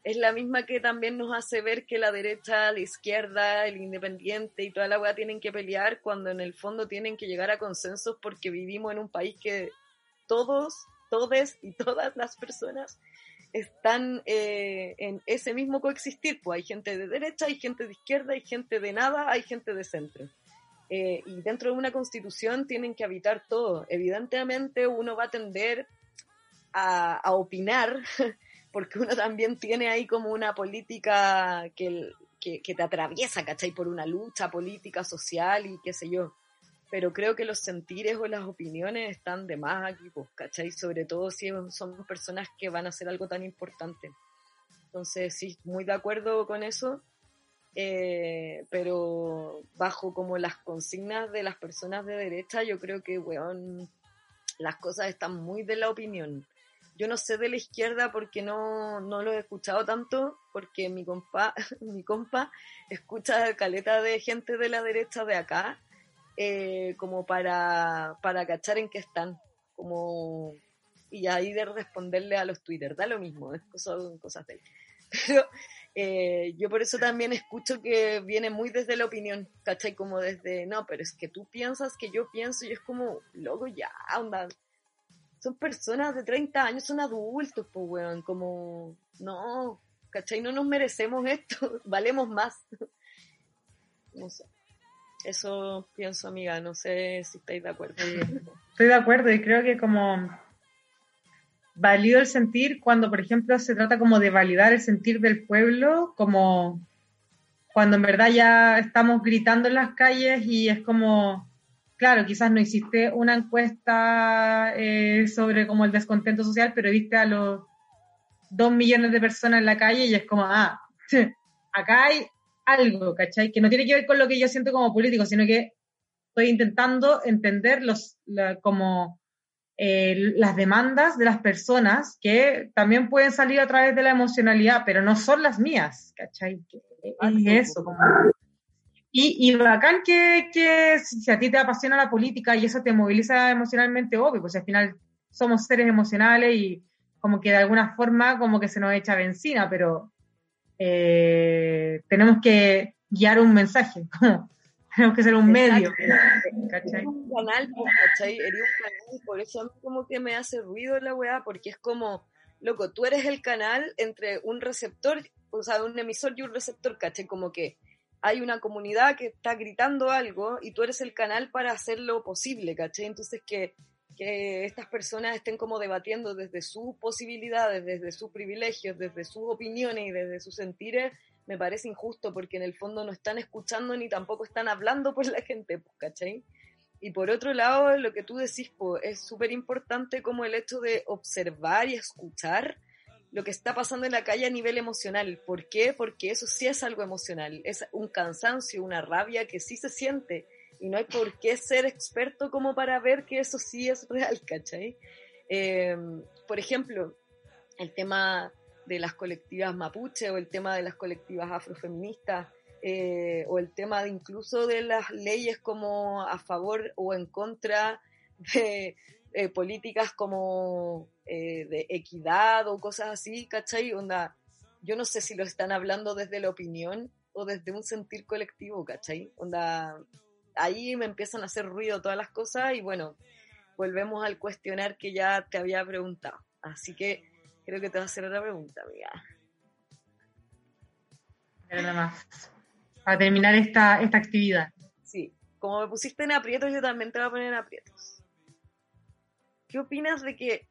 es la misma que también nos hace ver que la derecha, la izquierda, el independiente y toda la weá tienen que pelear cuando en el fondo tienen que llegar a consensos porque vivimos en un país que todos, todes y todas las personas están eh, en ese mismo coexistir. Pues hay gente de derecha, hay gente de izquierda, hay gente de nada, hay gente de centro. Eh, y dentro de una constitución tienen que habitar todo. Evidentemente uno va a tender a, opinar, porque uno también tiene ahí como una política que, que, que te atraviesa, ¿cachai? Por una lucha política, social y qué sé yo pero creo que los sentires o las opiniones están de más aquí, pues, ¿cachai? Sobre todo si son personas que van a hacer algo tan importante. Entonces, sí, muy de acuerdo con eso, eh, pero bajo como las consignas de las personas de derecha, yo creo que, weón, las cosas están muy de la opinión. Yo no sé de la izquierda porque no, no lo he escuchado tanto, porque mi compa, mi compa escucha caleta de gente de la derecha de acá eh, como para, para cachar en qué están, como y ahí de responderle a los Twitter, da lo mismo, son cosas de él. Eh, yo por eso también escucho que viene muy desde la opinión, ¿cachai? Como desde, no, pero es que tú piensas que yo pienso y es como, loco, ya, onda. Son personas de 30 años, son adultos, pues, weón, como, no, ¿cachai? No nos merecemos esto, valemos más. no sé. Eso pienso, amiga. No sé si estáis de acuerdo. Estoy de acuerdo y creo que como válido el sentir cuando, por ejemplo, se trata como de validar el sentir del pueblo, como cuando en verdad ya estamos gritando en las calles y es como, claro, quizás no hiciste una encuesta eh, sobre como el descontento social, pero viste a los dos millones de personas en la calle y es como, ah, acá hay algo, ¿cachai? Que no tiene que ver con lo que yo siento como político, sino que estoy intentando entender los, como eh, las demandas de las personas que también pueden salir a través de la emocionalidad, pero no son las mías, ¿cachai? Es eso, como... Y, y bacán que, que si a ti te apasiona la política y eso te moviliza emocionalmente, obvio, pues al final somos seres emocionales y como que de alguna forma como que se nos echa benzina, pero eh, tenemos que guiar un mensaje, tenemos que ser un medio. ¿cachai? un canal, ¿cachai? Eres un canal, por eso a mí como que me hace ruido la weá, porque es como, loco, tú eres el canal entre un receptor, o sea, un emisor y un receptor, ¿cachai? Como que hay una comunidad que está gritando algo y tú eres el canal para hacerlo posible, ¿cachai? Entonces que que estas personas estén como debatiendo desde sus posibilidades, desde sus privilegios, desde sus opiniones y desde sus sentires, me parece injusto porque en el fondo no están escuchando ni tampoco están hablando por la gente, pues, ¿cachai? Y por otro lado, lo que tú decís, es súper importante como el hecho de observar y escuchar lo que está pasando en la calle a nivel emocional. ¿Por qué? Porque eso sí es algo emocional, es un cansancio, una rabia que sí se siente y no hay por qué ser experto como para ver que eso sí es real, ¿cachai? Em, por ejemplo, el tema de las colectivas mapuche o el tema de las colectivas afrofeministas eh, o el tema de incluso de las leyes como a favor o en contra de eh, políticas como eh, de equidad o cosas así, ¿cachai? Onda, yo no sé si lo están hablando desde la opinión o desde un sentir colectivo, ¿cachai? Onda, ahí me empiezan a hacer ruido todas las cosas y bueno, volvemos al cuestionar que ya te había preguntado. Así que creo que te voy a hacer otra pregunta, amiga. Nada más. Para terminar esta, esta actividad. Sí, como me pusiste en aprietos, yo también te voy a poner en aprietos. ¿Qué opinas de que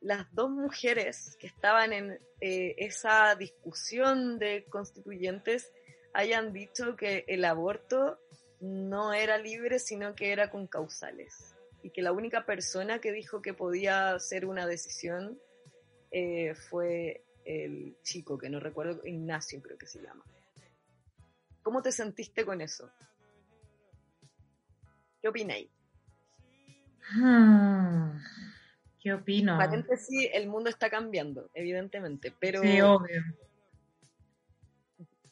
las dos mujeres que estaban en eh, esa discusión de constituyentes hayan dicho que el aborto no era libre, sino que era con causales. Y que la única persona que dijo que podía ser una decisión eh, fue el chico, que no recuerdo, Ignacio creo que se llama. ¿Cómo te sentiste con eso? ¿Qué opináis? Hmm, ¿Qué opino? sí, el mundo está cambiando, evidentemente, pero... Sí, obvio.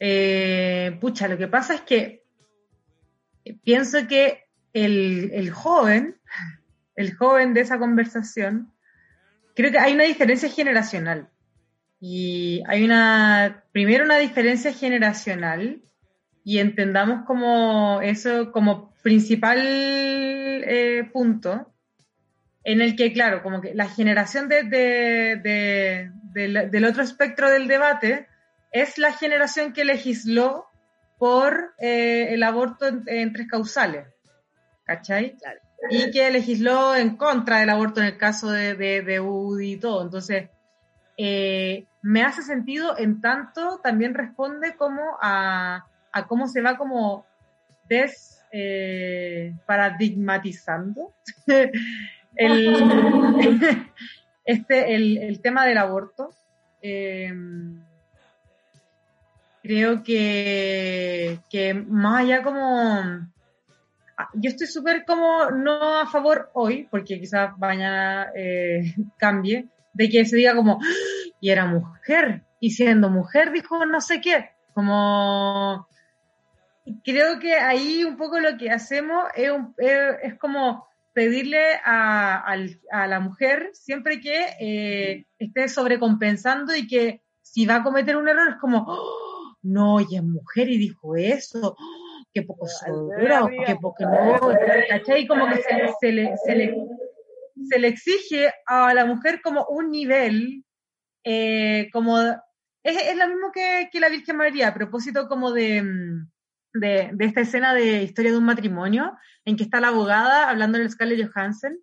Eh, pucha, lo que pasa es que pienso que el, joven, el joven de esa conversación, creo que hay una diferencia generacional. Y hay una, primero una diferencia generacional y entendamos como eso como principal eh, punto en el que, claro, como que la generación de, del otro espectro del debate es la generación que legisló por eh, el aborto en, tres causales, ¿cachai? Y que legisló en contra del aborto en el caso de, de, UDI y todo. Entonces, eh, me hace sentido en tanto también responde como a, cómo se va como des eh, paradigmatizando el, este, el, tema del aborto creo que, que más allá como... Ah, yo estoy súper como no a favor hoy, porque quizás mañana eh, cambie, de que se diga como, ¡Ah! y era mujer, y siendo mujer dijo no sé qué, como... Creo que ahí un poco lo que hacemos es, como pedirle a, la mujer siempre que eh, esté sobrecompensando y que si va a cometer un error es como, no, ella es mujer y dijo eso, qué poco seguro, qué poco no, ¿cachai? Como que se, le, se, le, se, le, exige a la mujer como un nivel, eh, como, es, es, lo mismo que, que, la Virgen María, a propósito como de, de, de, esta escena de historia de un matrimonio, en que está la abogada hablando del Scarlett Johansson,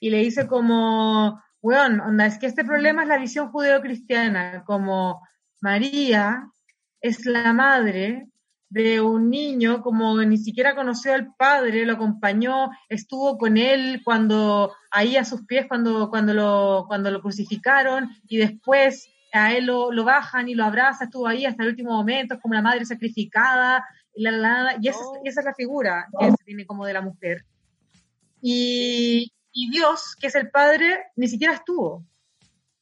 y le dice como, bueno, onda, es que este problema es la visión judeo-cristiana, como María es la madre de un niño, como ni siquiera conoció al padre, lo acompañó, estuvo con él cuando, ahí a sus pies cuando, cuando, lo, cuando lo crucificaron y después a él lo, lo bajan y lo abraza, estuvo ahí hasta el último momento, es como la madre sacrificada, y, la, y esa, esa, es la figura que se tiene como de la mujer. Y, y Dios, que es el padre, ni siquiera estuvo,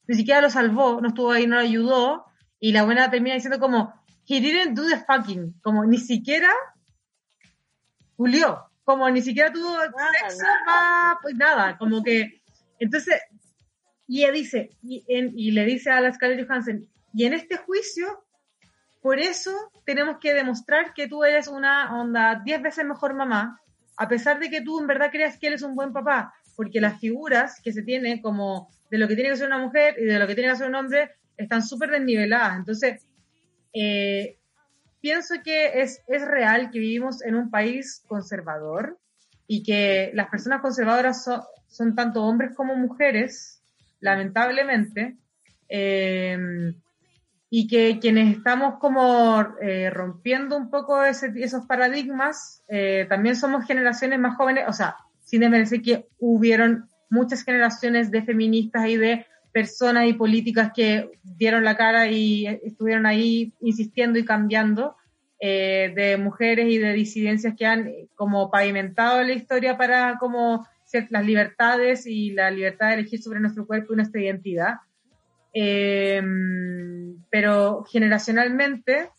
ni siquiera lo salvó, no estuvo ahí, no lo ayudó, y la buena termina diciendo como, he didn't do the fucking, como ni siquiera Julió, como ni siquiera tuvo sexo, nada. pues nada, como que, entonces, y ella dice, y, en, y le dice a la Scarlett Johansson, y en este juicio, por eso tenemos que demostrar que tú eres una onda diez veces mejor mamá, a pesar de que tú en verdad creas que él es un buen papá, porque las figuras que se tienen como de lo que tiene que ser una mujer y de lo que tiene que ser un hombre están súper desniveladas. Entonces, eh, pienso que es, es real que vivimos en un país conservador y que las personas conservadoras son, tanto hombres como mujeres, lamentablemente, eh, y que quienes estamos como eh, rompiendo un poco esos paradigmas, eh, también somos generaciones más jóvenes, o sea, sin desmerecer que hubieron muchas generaciones de feministas y de personas y políticas que dieron la cara y estuvieron ahí insistiendo y cambiando, eh, de mujeres y de disidencias que han como pavimentado la historia para como las libertades y la libertad de elegir sobre nuestro cuerpo y nuestra identidad. Eh, pero generacionalmente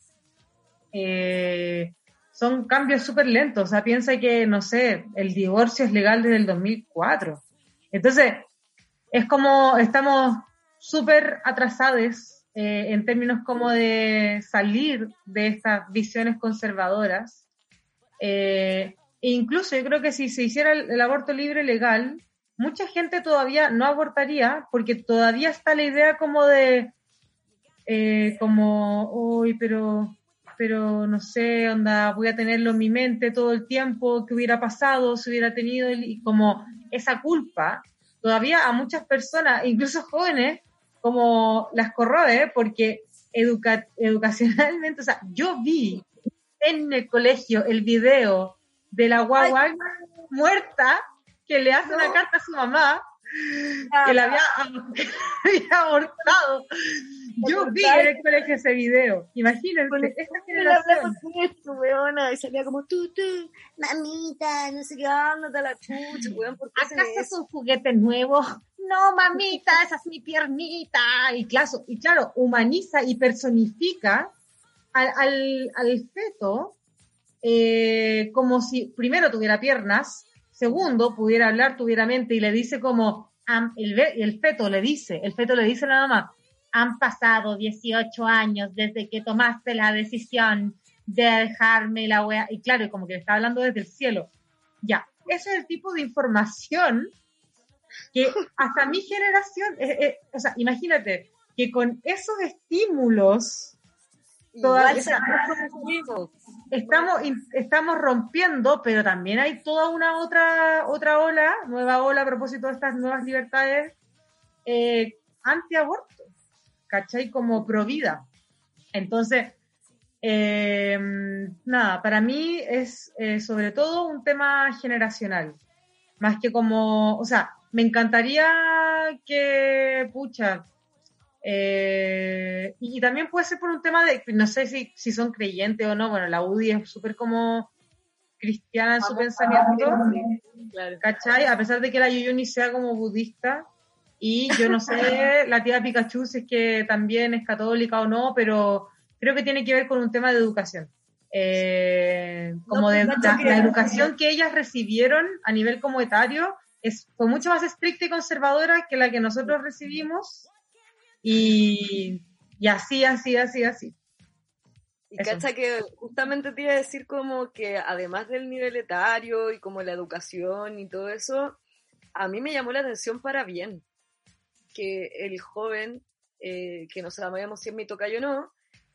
eh, son cambios súper lentos. O sea, piensa que, no sé, el divorcio es legal desde el 2004. Entonces, es como estamos súper atrasados eh, en términos como de salir de estas visiones conservadoras. Eh, incluso yo creo que si se hiciera el, aborto libre legal, mucha gente todavía no abortaría porque todavía está la idea como de, eh, como, uy, pero, pero no sé, onda, voy a tenerlo en mi mente todo el tiempo, que hubiera pasado, si hubiera tenido, y como esa culpa todavía a muchas personas, incluso jóvenes, como las corroe, porque educa educacionalmente, o sea, yo vi en el colegio el video de la guagua muerta que le hace no. una carta a su mamá que la había, había abortado. Yo vi en el colegio ese video. Imagínense, Con esta generación. Esto, weona, y salía como tú, tú, mamita, no sé qué, ándate a la chucha, weón, ¿por qué ¿Acaso es un juguete nuevo? No, mamita, esa es mi piernita. Y claro, y claro humaniza y personifica al, al, al feto eh, como si primero tuviera piernas, segundo pudiera hablar, tuviera mente y le dice como, el, el feto le dice, el feto le dice a la mamá, han pasado 18 años desde que tomaste la decisión de dejarme la wea. Y claro, como que le está hablando desde el cielo. Ya, ese es el tipo de información que hasta mi generación, eh, eh, o sea, imagínate que con esos estímulos todavía, o sea, estamos, estamos rompiendo, pero también hay toda una otra, otra ola, nueva ola a propósito de estas nuevas libertades eh, antiaborto. ¿cachai? Como provida. Entonces, eh, nada, para mí es eh, sobre todo un tema generacional, más que como, o sea, me encantaría que, pucha, eh, y, también puede ser por un tema de, no sé si, si son creyentes o no, bueno, la UDI es súper como cristiana en su pensamiento, claro. ¿cachai? A pesar de que la Yuyuni sea como budista, y yo no sé, la tía Pikachu, si es que también es católica o no, pero creo que tiene que ver con un tema de educación. Eh, como no, de la, la, educación que ellas recibieron a nivel como etario es, fue mucho más estricta y conservadora que la que nosotros recibimos. Y, y así, así, así, así. Y Eso. cacha que justamente te iba a decir como que además del nivel etario y como la educación y todo eso, a mí me llamó la atención para bien que el joven, eh, que no sabíamos si es mi tocayo o no,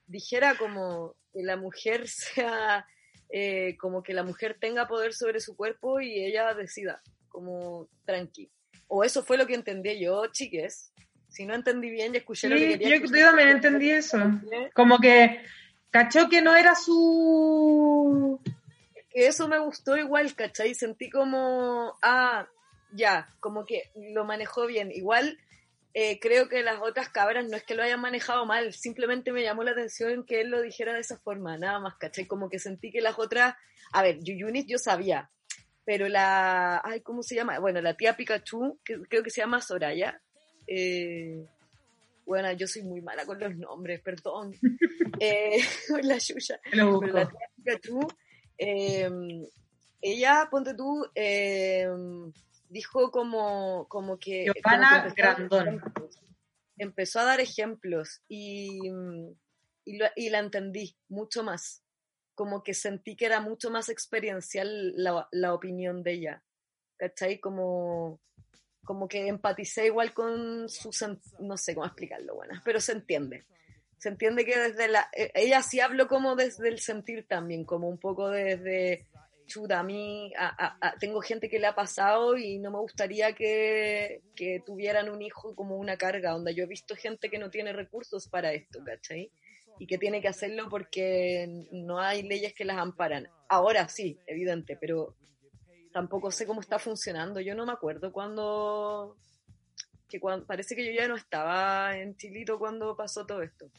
dijera como que la mujer sea, eh, como que la mujer tenga poder sobre su cuerpo y ella decida, como tranqui. O eso fue lo que entendí yo, chiques. Si no entendí bien, ya escuché sí, lo que quería yo, yo también entendí eso. Como que cachó que no era su... Eso me gustó igual, ¿cachai? Sentí como, ah, ya, como que lo manejó bien. Igual eh, creo que las otras cabras no es que lo hayan manejado mal, simplemente me llamó la atención que él lo dijera de esa forma, nada más, ¿cachai? Como que sentí que las otras, a ver, Yuyunis yo sabía, pero la, ay, ¿cómo se llama? Bueno, la tía Pikachu, que creo que se llama Soraya, eh, bueno, yo soy muy mala con los nombres, perdón, eh, la Yuya, pero la tía Pikachu, em, ella, ponte tú, em, dijo como, como que... empezó, a dar ejemplos y, y, la entendí mucho más. Como que sentí que era mucho más experiencial la, la opinión de ella. ¿Cachai? Como, como que empaticé igual con su... No sé cómo explicarlo, bueno, pero se entiende. Se entiende que desde la... E, ella sí habló como desde el sentir también, como un poco desde chuta, a mí tengo gente que le ha pasado y no me gustaría que, tuvieran un hijo como una carga, donde yo he visto gente que no tiene recursos para esto, ¿cachai? Y que tiene que hacerlo porque no hay leyes que las amparan. Ahora sí, evidente, pero tampoco sé cómo está funcionando. Yo no me acuerdo cuando, que cuando, parece que yo ya no estaba en Chilito cuando pasó todo esto.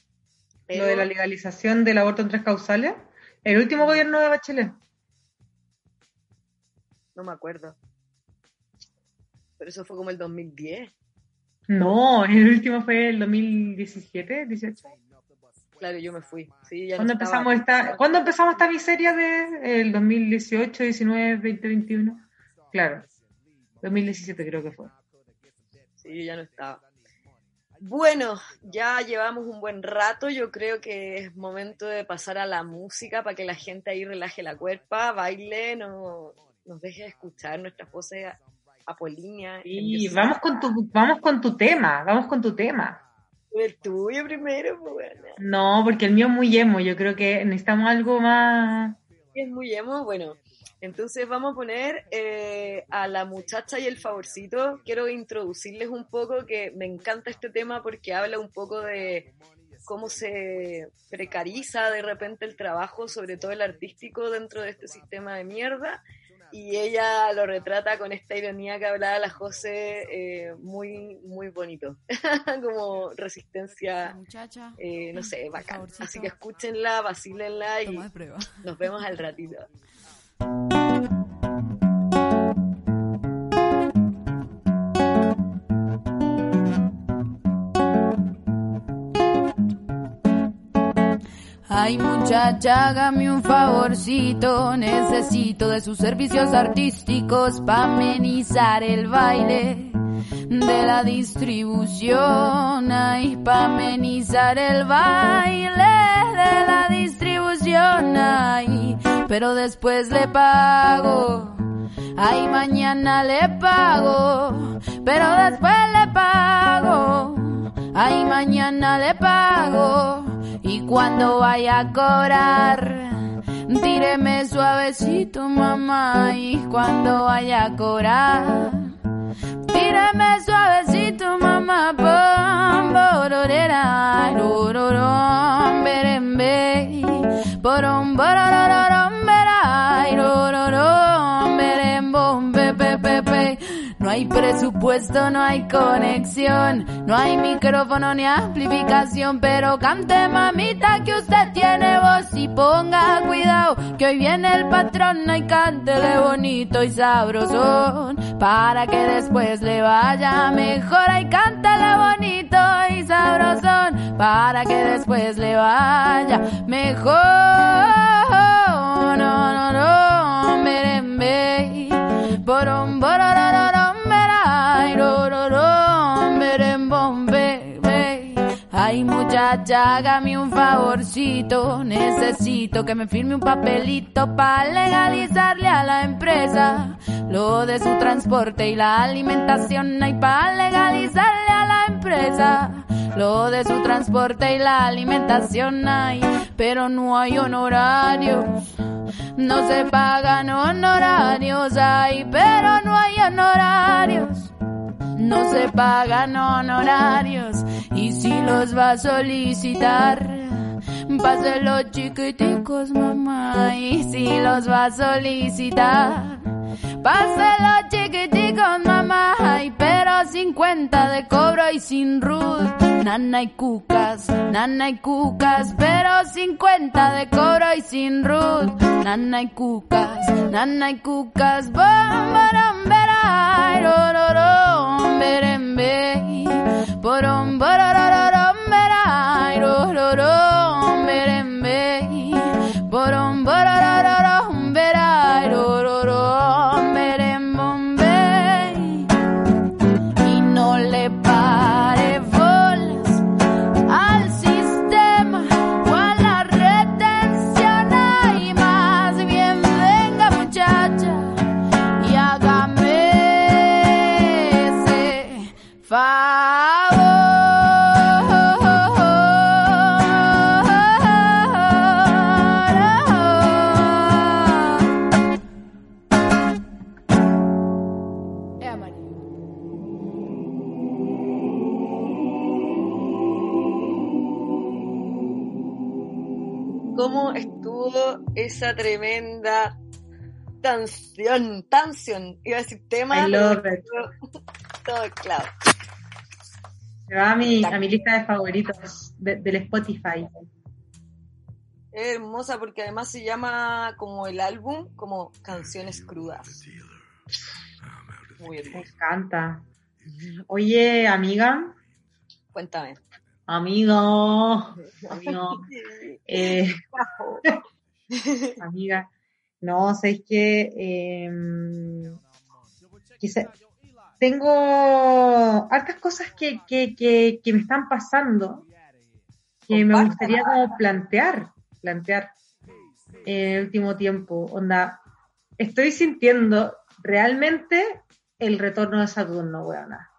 Lo de la legalización del aborto en tres causales, el último gobierno de Bachelet. No me acuerdo. Pero eso fue como el 2010. No, el último fue el 2017, 18. Claro, yo me fui. ¿Cuándo, empezamos esta, ¿Cuándo empezamos esta miseria de el 2018, 19, 20, 21? Claro, 2017 creo que fue. Sí, yo ya no estaba. Bueno, ya llevamos un buen rato, yo creo que es momento de pasar a la música para que la gente ahí relaje la cuerpa, baile, no, nos deje escuchar nuestras voces apolínea. Y vamos con tu, vamos con tu tema, vamos con tu tema. El tuyo primero, pues No, porque el mío es muy emo, yo creo que necesitamos algo más. Es muy emo, bueno. Entonces vamos a poner eh, a la muchacha y el favorcito. Quiero introducirles un poco que me encanta este tema porque habla un poco de cómo se precariza de repente el trabajo, sobre todo el artístico, dentro de este sistema de mierda y ella lo retrata con esta ironía que hablaba la José, eh, muy, muy bonito, como resistencia, eh, no sé, bacán. Así que escúchenla, vacílenla y nos vemos al ratito. Ay muchacha, hágame un favorcito, necesito de sus servicios artísticos para amenizar el baile de la distribución. Ay, para amenizar el baile de la distribución. Ay, pero después le pago. Ay, mañana le pago, pero después le pago. Ay, mañana le pago y cuando vaya a cobrar, tíreme suavecito, mamá. Y cuando vaya a cobrar, tíreme suavecito, mamá. Pom, bororera, rororom, berembe, borom, borororom, berai, rororom, berembom, pepe. No hay presupuesto, no hay conexión, no hay micrófono ni amplificación, pero cante mamita que usted tiene voz y ponga cuidado que hoy viene el patrón y cántele bonito y sabrosón para que después le vaya mejor y cántele bonito y sabrosón para que después le vaya mejor. No, no, no, Ay muchacha, hágame un favorcito, necesito que me firme un papelito para legalizarle a la empresa lo de su transporte y la alimentación. Ay, para legalizarle a la empresa lo de su transporte y la alimentación. Ay, pero no hay honorarios, no se pagan honorarios. Ay, pero no hay honorarios no se pagan honorarios y si los va a solicitar, pase los chiquiticos, mamá, y si los va a solicitar. Pase los chiquiticos, mamá, ay, pero 50 de cobro y sin root. Nana y cucas, nana y cucas, pero 50 de cobro y sin root. Nana y cucas, nana y cucas, borom, borororom, tensión? Tensión. Iba a decir tema. I love pero it. todo- claro. Se va a mi, a mi lista de favoritos de- del Spotify. Es hermosa porque además se llama como el álbum, como Canciones Crudas. Muy Me encanta. Oye, amiga, Cuéntame. amigo, amigo, eh, amiga, no, sabéis que eh, quizá- tengo hartas cosas que, que, que, que me están pasando que me gustaría como plantear, plantear en el último tiempo. Onda, estoy sintiendo realmente el retorno de Saturno, weona.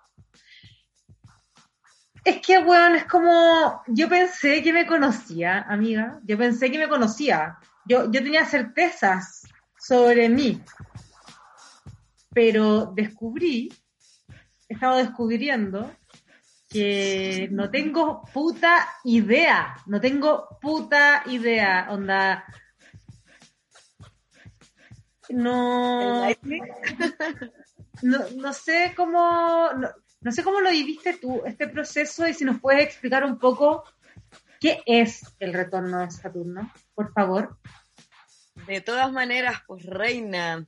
Es que, weón, es como, yo pensé que me conocía, amiga, yo pensé que me conocía, yo, yo tenía certezas sobre mí, pero descubrí, he estado descubriendo que no tengo puta idea, no tengo puta idea, onda, no, no, no sé cómo, no sé cómo lo viviste tú, este proceso, y si nos puedes explicar un poco qué es el retorno de Saturno, por favor. De todas maneras, pues reina.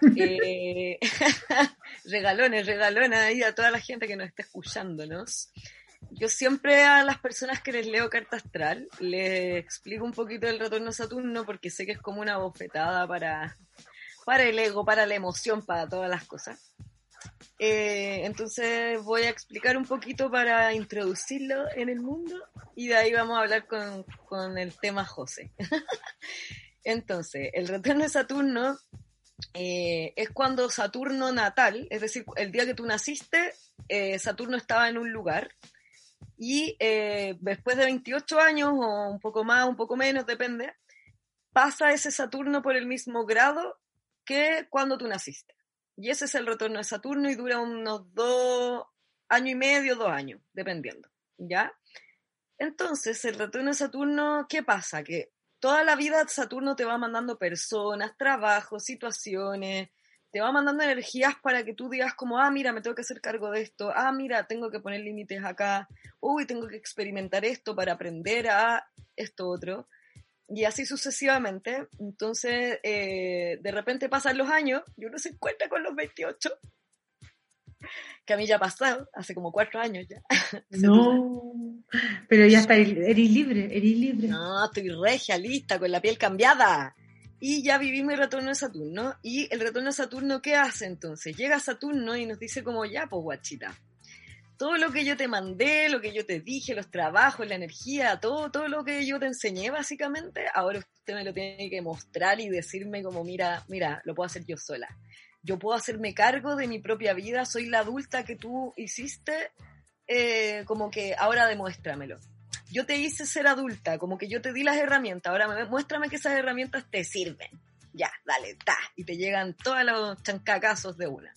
eh, regalones, regalones ahí a toda la gente que nos está escuchándonos. Yo siempre a las personas que les leo carta astral les explico un poquito del retorno a Saturno porque sé que es como una bofetada para, para el ego, para la emoción, para todas las cosas. Eh, entonces voy a explicar un poquito para introducirlo en el mundo y de ahí vamos a hablar con, con el tema José. Entonces, el retorno de Saturno eh, es cuando Saturno natal, es decir, el día que tú naciste, eh, Saturno estaba en un lugar y después de 28 años o un poco más, un poco menos, depende, pasa ese Saturno por el mismo grado que cuando tú naciste. Y ese es el retorno de Saturno y dura unos dos años y medio, dos años, dependiendo. ¿Ya? Entonces, el retorno de Saturno, ¿qué pasa? Que toda la vida Saturno te va mandando personas, trabajos, situaciones, te va mandando energías para que tú digas como, ah, mira, me tengo que hacer cargo de esto, ah, mira, tengo que poner límites acá, uy, tengo que experimentar esto para aprender a esto otro, y así sucesivamente. Entonces, eh, de repente pasan los años y uno se encuentra con los 28, que a mí ya ha pasado, hace como cuatro años ya. No, pero ya está, eres libre, eres libre. No, estoy regia, lista, con la piel cambiada. Y ya vivimos el retorno de Saturno. Y el retorno de Saturno, ¿qué hace entonces? Llega Saturno y nos dice como, ya, pues guachita. Todo lo que yo te mandé, lo que yo te dije, los trabajos, la energía, todo, todo lo que yo te enseñé básicamente, ahora usted me lo tiene que mostrar y decirme como, mira, mira, lo puedo hacer yo sola. Yo puedo hacerme cargo de mi propia vida, soy la adulta que tú hiciste, eh, como que ahora demuéstramelo yo te hice ser adulta, como que yo te di las herramientas, ahora me, muéstrame que esas herramientas te sirven. Ya, dale, ta, y te llegan todos los chancacazos de una.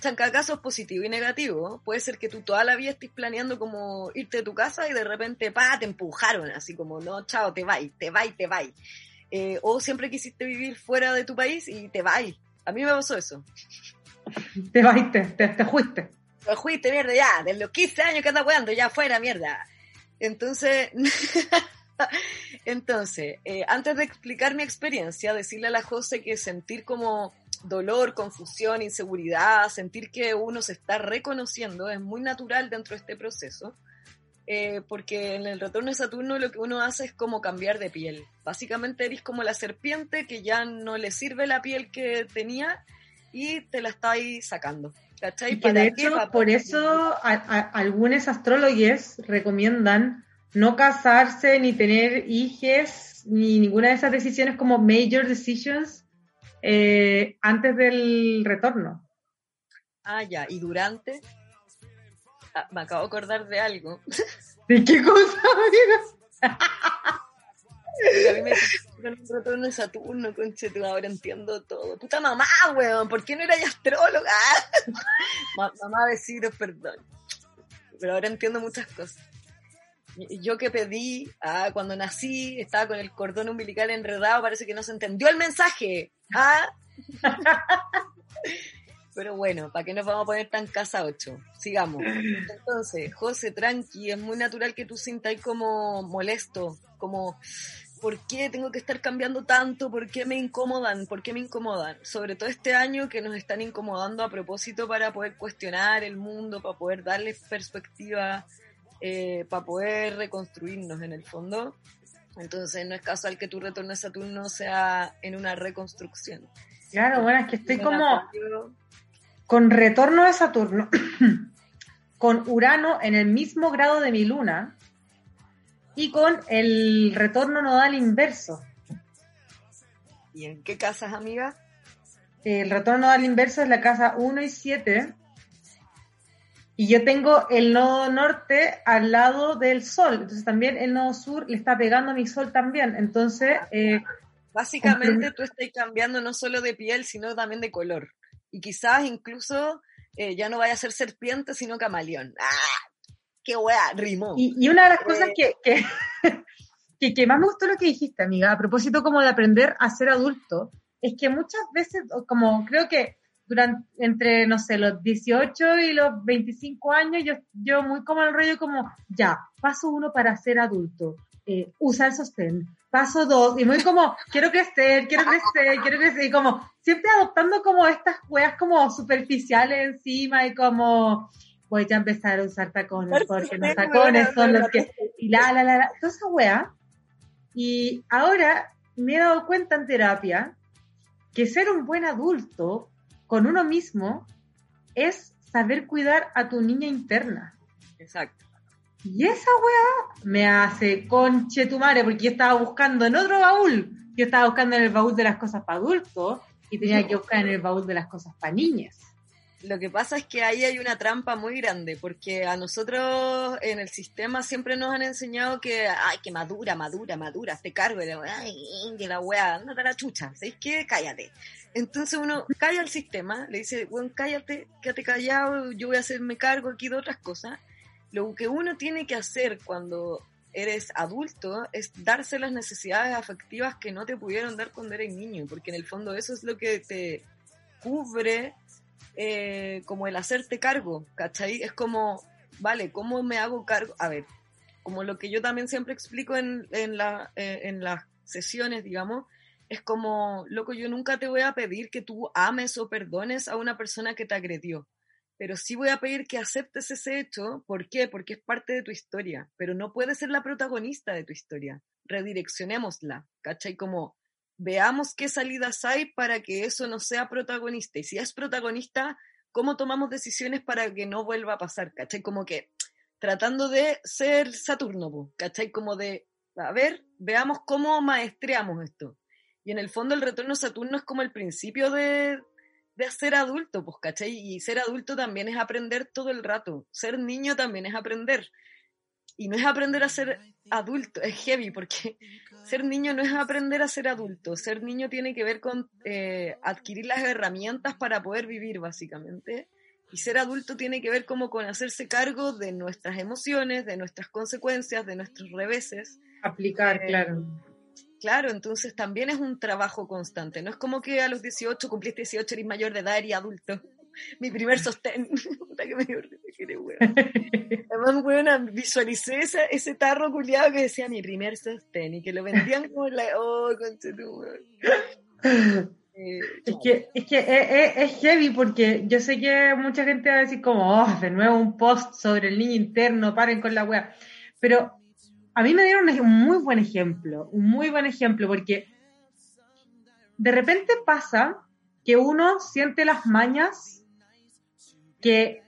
Chancacasos positivo y negativo. Puede ser que tú toda la vida estés planeando como irte de tu casa y de repente, pa, te empujaron, así como, no, chao, te vais, te vais, te vais. Eh, o siempre quisiste vivir fuera de tu país y te vais. A mí me pasó eso. Te vais, te, te, te fuiste. Te fuiste, mierda, ya, de los 15 años que andas weando, ya fuera, mierda. Entonces, entonces, eh, antes de explicar mi experiencia, decirle a la José que sentir como dolor, confusión, inseguridad, sentir que uno se está reconociendo es muy natural dentro de este proceso, eh, porque en el retorno de Saturno lo que uno hace es como cambiar de piel. Básicamente eres como la serpiente que ya no le sirve la piel que tenía y te la está ahí sacando. ¿Cachai? Y que de hecho, por eso a, a, algunos astrólogos recomiendan no casarse, ni tener hijos, ni ninguna de esas decisiones como major decisions eh, antes del retorno. Ah, ya, y durante. Ah, me acabo de acordar de algo. ¿De qué cosa, amiga? a mí me con un retorno de Saturno, conche, tú ahora entiendo todo. Puta mamá, weón, ¿por qué no eras astróloga? mamá, besitos, perdón. Pero ahora entiendo muchas cosas. Yo que pedí, ah, cuando nací, estaba con el cordón umbilical enredado, parece que no se entendió el mensaje. Ah. Pero bueno, ¿para qué nos vamos a poner tan casa 8? Sigamos. Entonces, José, tranqui, es muy natural que tú sientas como molesto, como ¿por qué tengo que estar cambiando tanto? ¿Por qué me incomodan? ¿Por qué me incomodan? Sobre todo este año que nos están incomodando a propósito para poder cuestionar el mundo, para poder darle perspectiva, eh, para poder reconstruirnos en el fondo. Entonces no es casual que tu retorno a Saturno sea en una reconstrucción. Claro, bueno, es que estoy como con retorno de Saturno, con Urano en el mismo grado de mi luna y con el retorno nodal inverso. ¿Y en qué casas, amiga? El retorno nodal inverso es la casa 1 y 7. Y yo tengo el nodo norte al lado del sol. Entonces también el nodo sur le está pegando a mi sol también. Entonces... Eh, Básicamente tú estás cambiando no solo de piel, sino también de color. Y quizás incluso eh, ya no vaya a ser serpiente, sino camaleón. ¡Ah! qué weá, rimó. Y, una de las cosas que, que, que, más me gustó lo que dijiste, amiga, a propósito como de aprender a ser adulto, es que muchas veces, como creo que durante, entre, no sé, los 18 y los 25 años, yo, yo muy como el rollo como, ya, paso uno para ser adulto, eh, usar sostén, paso dos, y muy como, quiero crecer, quiero crecer, quiero crecer, y como, siempre adoptando como estas weas como superficiales encima y como, voy a empezar a usar tacones porque los tacones son los que... Y la, la, la, la, toda esa wea. Y ahora me he dado cuenta en terapia que ser un buen adulto con uno mismo es saber cuidar a tu niña interna. Exacto. Y esa weá me hace conche tu madre, porque yo estaba buscando en otro baúl. Yo estaba buscando en el baúl de las cosas para adultos y tenía que buscar en el baúl de las cosas para niñas. Lo que pasa es que ahí hay una trampa muy grande, porque a nosotros en el sistema siempre nos han enseñado que, ay, que madura, madura, madura, te cargo, de, ay, que la weá, andate a la chucha, ¿sabes qué? Cállate. Entonces uno calla al sistema, le dice, bueno, cállate, quédate callado, yo voy a hacerme cargo aquí de otras cosas. Lo que uno tiene que hacer cuando eres adulto es darse las necesidades afectivas que no te pudieron dar cuando eres niño, porque en el fondo eso es lo que te cubre eh, como el hacerte cargo, ¿cachai? Es como, vale, ¿cómo me hago cargo? A ver, como lo que yo también siempre explico en, en, la, eh, en las sesiones, digamos, es como, loco, yo nunca te voy a pedir que tú ames o perdones a una persona que te agredió, pero sí voy a pedir que aceptes ese hecho. ¿Por qué? Porque es parte de tu historia, pero no puede ser la protagonista de tu historia. Redireccionémosla, ¿cachai? Como, veamos qué salidas hay para que eso no sea protagonista. Y si es protagonista, ¿cómo tomamos decisiones para que no vuelva a pasar? ¿Cachai? Como que tratando de ser Saturno, ¿cachai? Como de, a ver, veamos cómo maestreamos esto. Y en el fondo el retorno a Saturno es como el principio de, de ser adulto, pues, ¿cachai? Y ser adulto también es aprender todo el rato. Ser niño también es aprender. Y no es aprender a ser adulto, es heavy, porque ser niño no es aprender a ser adulto. Ser niño tiene que ver con eh, adquirir las herramientas para poder vivir, básicamente. Y ser adulto tiene que ver como con hacerse cargo de nuestras emociones, de nuestras consecuencias, de nuestros reveses. Aplicar, Eh, claro. Claro, entonces también es un trabajo constante. No es como que a los 18 cumpliste 18, eres mayor de edad y adulto. Mi primer sostén. Puta que me dio. Además, weona, visualicé esa- ese tarro culiado que decía mi primer sostén y que lo vendían como la. Oh. Eh, Es que, es, que es, heavy porque yo sé que mucha gente va a decir como, oh, de nuevo un post sobre el niño interno, paren con la wea. Pero a mí me dieron un muy buen ejemplo, un muy buen ejemplo, porque de repente pasa que uno siente las mañas que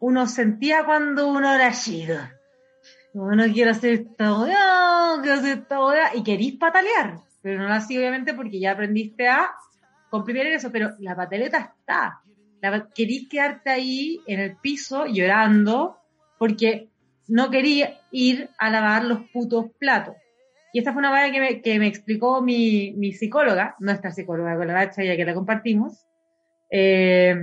uno sentía cuando uno era chico. Uno quiere hacer esta weá, quiero hacer esta weá, y querís patalear, pero no así obviamente porque ya aprendiste a comprimir eso, pero la pataleta está. La, querís quedarte ahí en el piso llorando porque no quería ir a lavar los putos platos. Y esta fue una manera que me, que me explicó mi, mi psicóloga, nuestra psicóloga con la Nacha, ya que la compartimos, eh,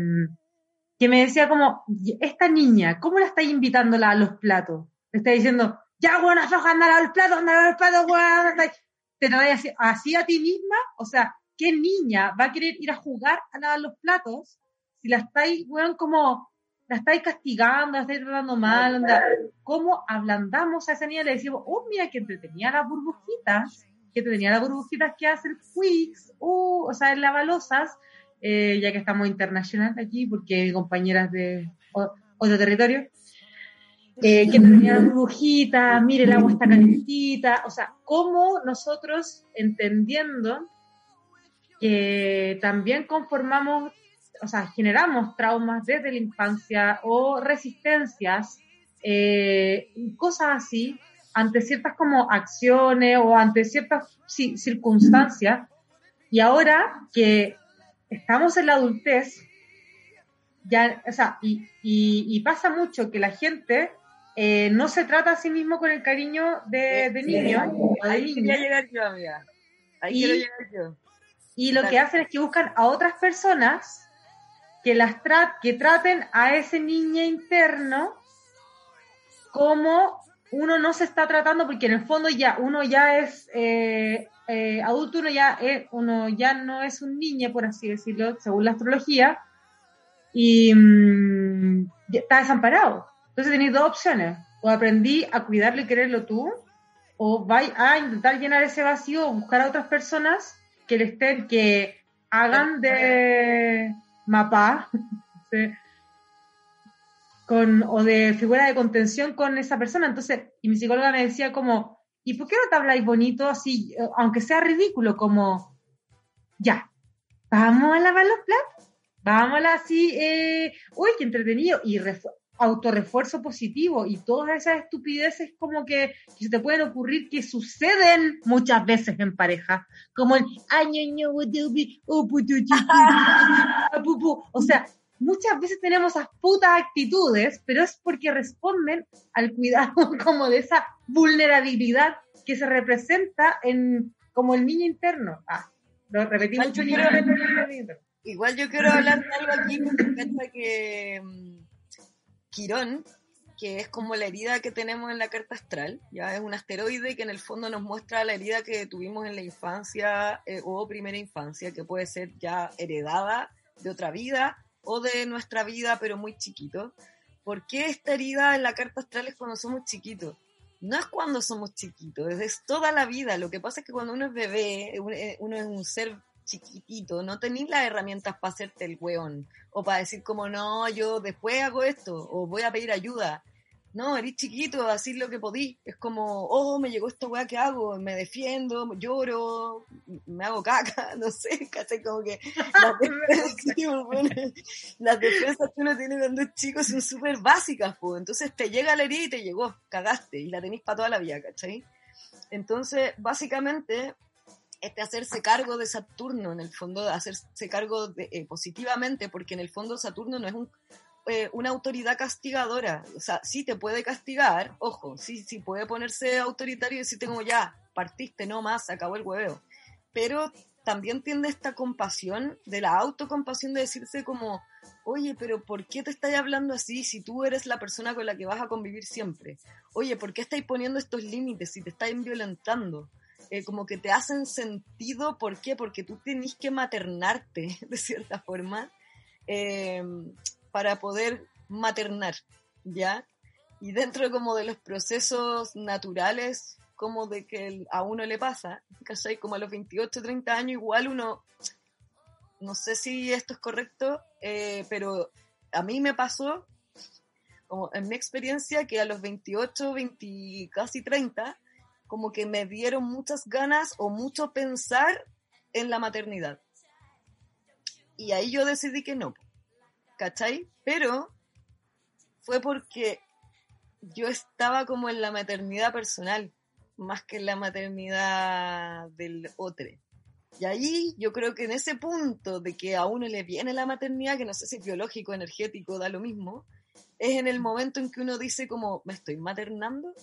que me decía como, esta niña, ¿cómo la estáis invitándola a los platos? Le está diciendo, ya, bueno, afloja, anda a los platos, anda a los platos, weón, anda". Te traes así, así a ti misma, o sea, ¿qué niña va a querer ir a jugar a lavar los platos si la estáis, weón, como, la estáis castigando, la estáis tratando mal, onda? ¿Cómo ablandamos a esa niña? Le decimos, oh, mira que entretenía las burbujitas, que entretenía las burbujitas que hace el Quicks, uh, o sea, el lavalosas, eh, ya que estamos internacional aquí, porque mi compañera es de otro territorio, eh, que tenía las burbujitas, mire, el agua está calentita, o sea, cómo nosotros entendiendo que también conformamos, o sea, generamos traumas desde la infancia o resistencias, eh, cosas así, ante ciertas como acciones o ante ciertas ci- circunstancias, y ahora que estamos en la adultez, ya, o sea, y, y- y pasa mucho que la gente eh, no se trata a sí mismo con el cariño de, de niño Ahí llegar yo, amiga. Ahí Y- quiero llegar yo. y lo que hacen es que buscan a otras personas que las tra- que traten a ese niño interno como uno no se está tratando porque en el fondo ya uno ya es eh, eh, adulto uno ya es, uno ya no es un niño por así decirlo según la astrología y mm, está desamparado. Entonces tenéis dos opciones. O aprendí a cuidarlo y quererlo tú o vais a intentar llenar ese vacío o buscar a otras personas que le estén que hagan de mapa con, o de figura de contención con esa persona. Entonces, y mi psicóloga me decía como, ¿y por qué no te habláis bonito así, eh, aunque sea ridículo, como, ya, vamos a lavar los platos, vamos a la así, eh, uy, qué entretenido, y refu- autorrefuerzo positivo, y todas esas estupideces como que, que se te pueden ocurrir que suceden muchas veces en pareja, como el, o sea, muchas veces tenemos esas putas actitudes, pero es porque responden al cuidado como de esa vulnerabilidad que se representa en como el niño interno. Ah, lo repetí Igual mucho. yo quiero- interno. Igual yo quiero hablar de algo aquí piensa que mm, Quirón, que es como la herida que tenemos en la carta astral, ya es un asteroide que en el fondo nos muestra la herida que tuvimos en la infancia eh, o primera infancia, que puede ser ya heredada de otra vida o de nuestra vida, pero muy chiquito. ¿Por qué esta herida en la carta astral es cuando somos chiquitos? No es cuando somos chiquitos, es toda la vida. Lo que pasa es que cuando uno es bebé, eh, uno es un ser chiquitito, no tenéis las herramientas para hacerte el weón o para decir como no, yo después hago esto o voy a pedir ayuda. No, eres chiquito, así lo que podí. Es como, oh, me llegó esta weá que hago, me defiendo, lloro, me hago caca, no sé, ¿cachai? Como que las defensas, sí, bueno, las defensas que uno tiene cuando es chico son súper básicas, pues. Entonces te llega la herida y te llegó, cagaste, y la tenés para toda la vida, ¿cachai? Entonces, básicamente, este hacerse cargo de Saturno, en el fondo, de hacerse cargo de- eh, positivamente, porque en el fondo Saturno no es un, eh, una autoridad castigadora. O sea, sí te puede castigar, ojo, sí, sí puede ponerse autoritario y decirte como ya, partiste, no más, acabó el hueveo. Pero también tiene esta compasión, de la autocompasión de decirse como, Oye, pero ¿por qué te estás hablando así si tú eres la persona con la que vas a convivir siempre? Oye, ¿por qué estáis poniendo estos límites si te estáis violentando? Eh, como que te hacen sentido, ¿por qué? Porque tú tenés que maternarte, de cierta forma, eh, para poder maternar, ¿ya? Y dentro como de los procesos naturales, como de que a uno le pasa, ¿cachai? Como a los 28, 30 años, igual uno no sé si esto es correcto, eh, pero a mí me pasó, como en mi experiencia, que a los 28, 20, casi 30, como que me dieron muchas ganas o mucho pensar en la maternidad. Y ahí yo decidí que no, ¿cachai? Pero fue porque yo estaba como en la maternidad personal, más que en la maternidad del otro. Y ahí yo creo que en ese punto de que a uno le viene la maternidad, que no sé si es biológico, energético, da lo mismo, es en el momento en que uno dice como, me estoy maternando,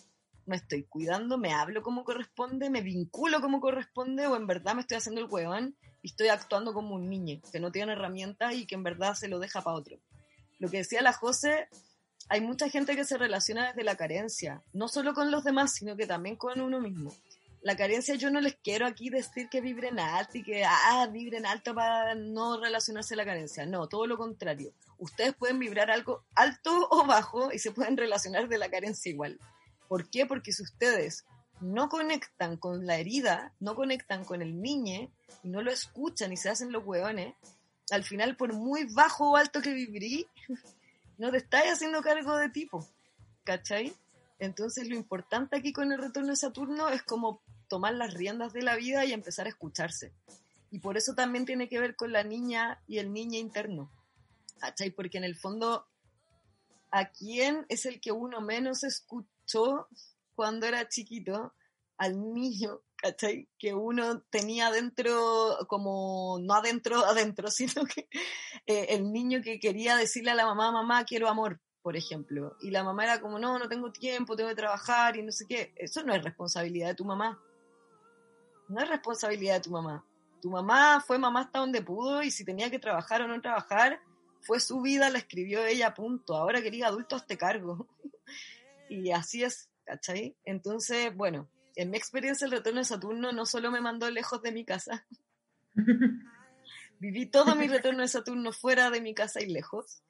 me estoy cuidando, me hablo como corresponde, me vinculo como corresponde, o en verdad me estoy haciendo el huevón y estoy actuando como un niño que no tiene herramientas y que en verdad se lo deja para otro. Lo que decía la José, hay mucha gente que se relaciona desde la carencia, no solo con los demás, sino que también con uno mismo la carencia yo no les quiero aquí decir que vibren alto y que ah, vibren alto para no relacionarse la carencia. No, todo lo contrario. Ustedes pueden vibrar algo alto o bajo y se pueden relacionar de la carencia igual. ¿Por qué? Porque si ustedes no conectan con la herida, no conectan con el niñe y no lo escuchan y se hacen los hueones, al final por muy bajo o alto que vibrí, no te estáis haciendo cargo de tipo. ¿Cachai? Entonces lo importante aquí con el retorno de Saturno es como tomar las riendas de la vida y empezar a escucharse. Y por eso también tiene que ver con la niña y el niño interno. ¿Cachai? Porque en el fondo, ¿a quién es el que uno menos escuchó cuando era chiquito? Al niño, ¿cachai? Que uno tenía adentro, como no adentro, adentro, sino que eh, el niño que quería decirle a la mamá, mamá, quiero amor, por ejemplo. Y la mamá era como, no, no tengo tiempo, tengo que trabajar y no sé qué. Eso no es responsabilidad de tu mamá no es responsabilidad de tu mamá. Tu mamá fue mamá hasta donde pudo y si tenía que trabajar o no trabajar, fue su vida, la escribió ella, punto. Ahora quería adulto a este cargo. y así es, ¿cachai? Entonces, bueno, en mi experiencia el retorno de Saturno no solo me mandó lejos de mi casa, viví todo mi retorno de Saturno fuera de mi casa y lejos,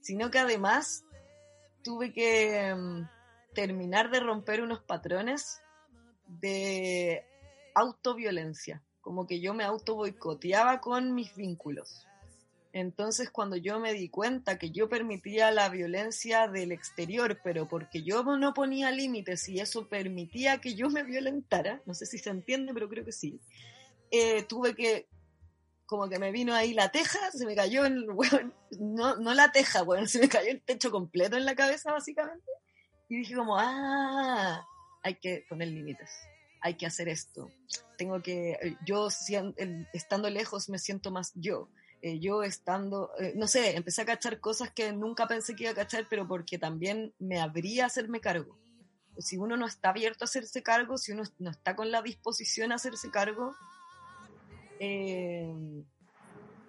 sino que además tuve que mm, terminar de romper unos patrones de autoviolencia, como que yo me auto boicoteaba con mis vínculos. Entonces cuando yo me di cuenta que yo permitía la violencia del exterior, pero porque yo no ponía límites y eso permitía que yo me violentara, no sé si se entiende, pero creo que sí, eh, tuve que, como que me vino ahí la teja, se me cayó en, bueno, no, no la teja, bueno, se me cayó el techo completo en la cabeza básicamente, y dije como, ah, hay que poner límites hay que hacer esto. Tengo que, yo estando lejos me siento más yo. Eh, yo estando, eh, no sé, empecé a cachar cosas que nunca pensé que iba a cachar, pero porque también me habría hacerme cargo. Si uno no está abierto a hacerse cargo, si uno no está con la disposición a hacerse cargo,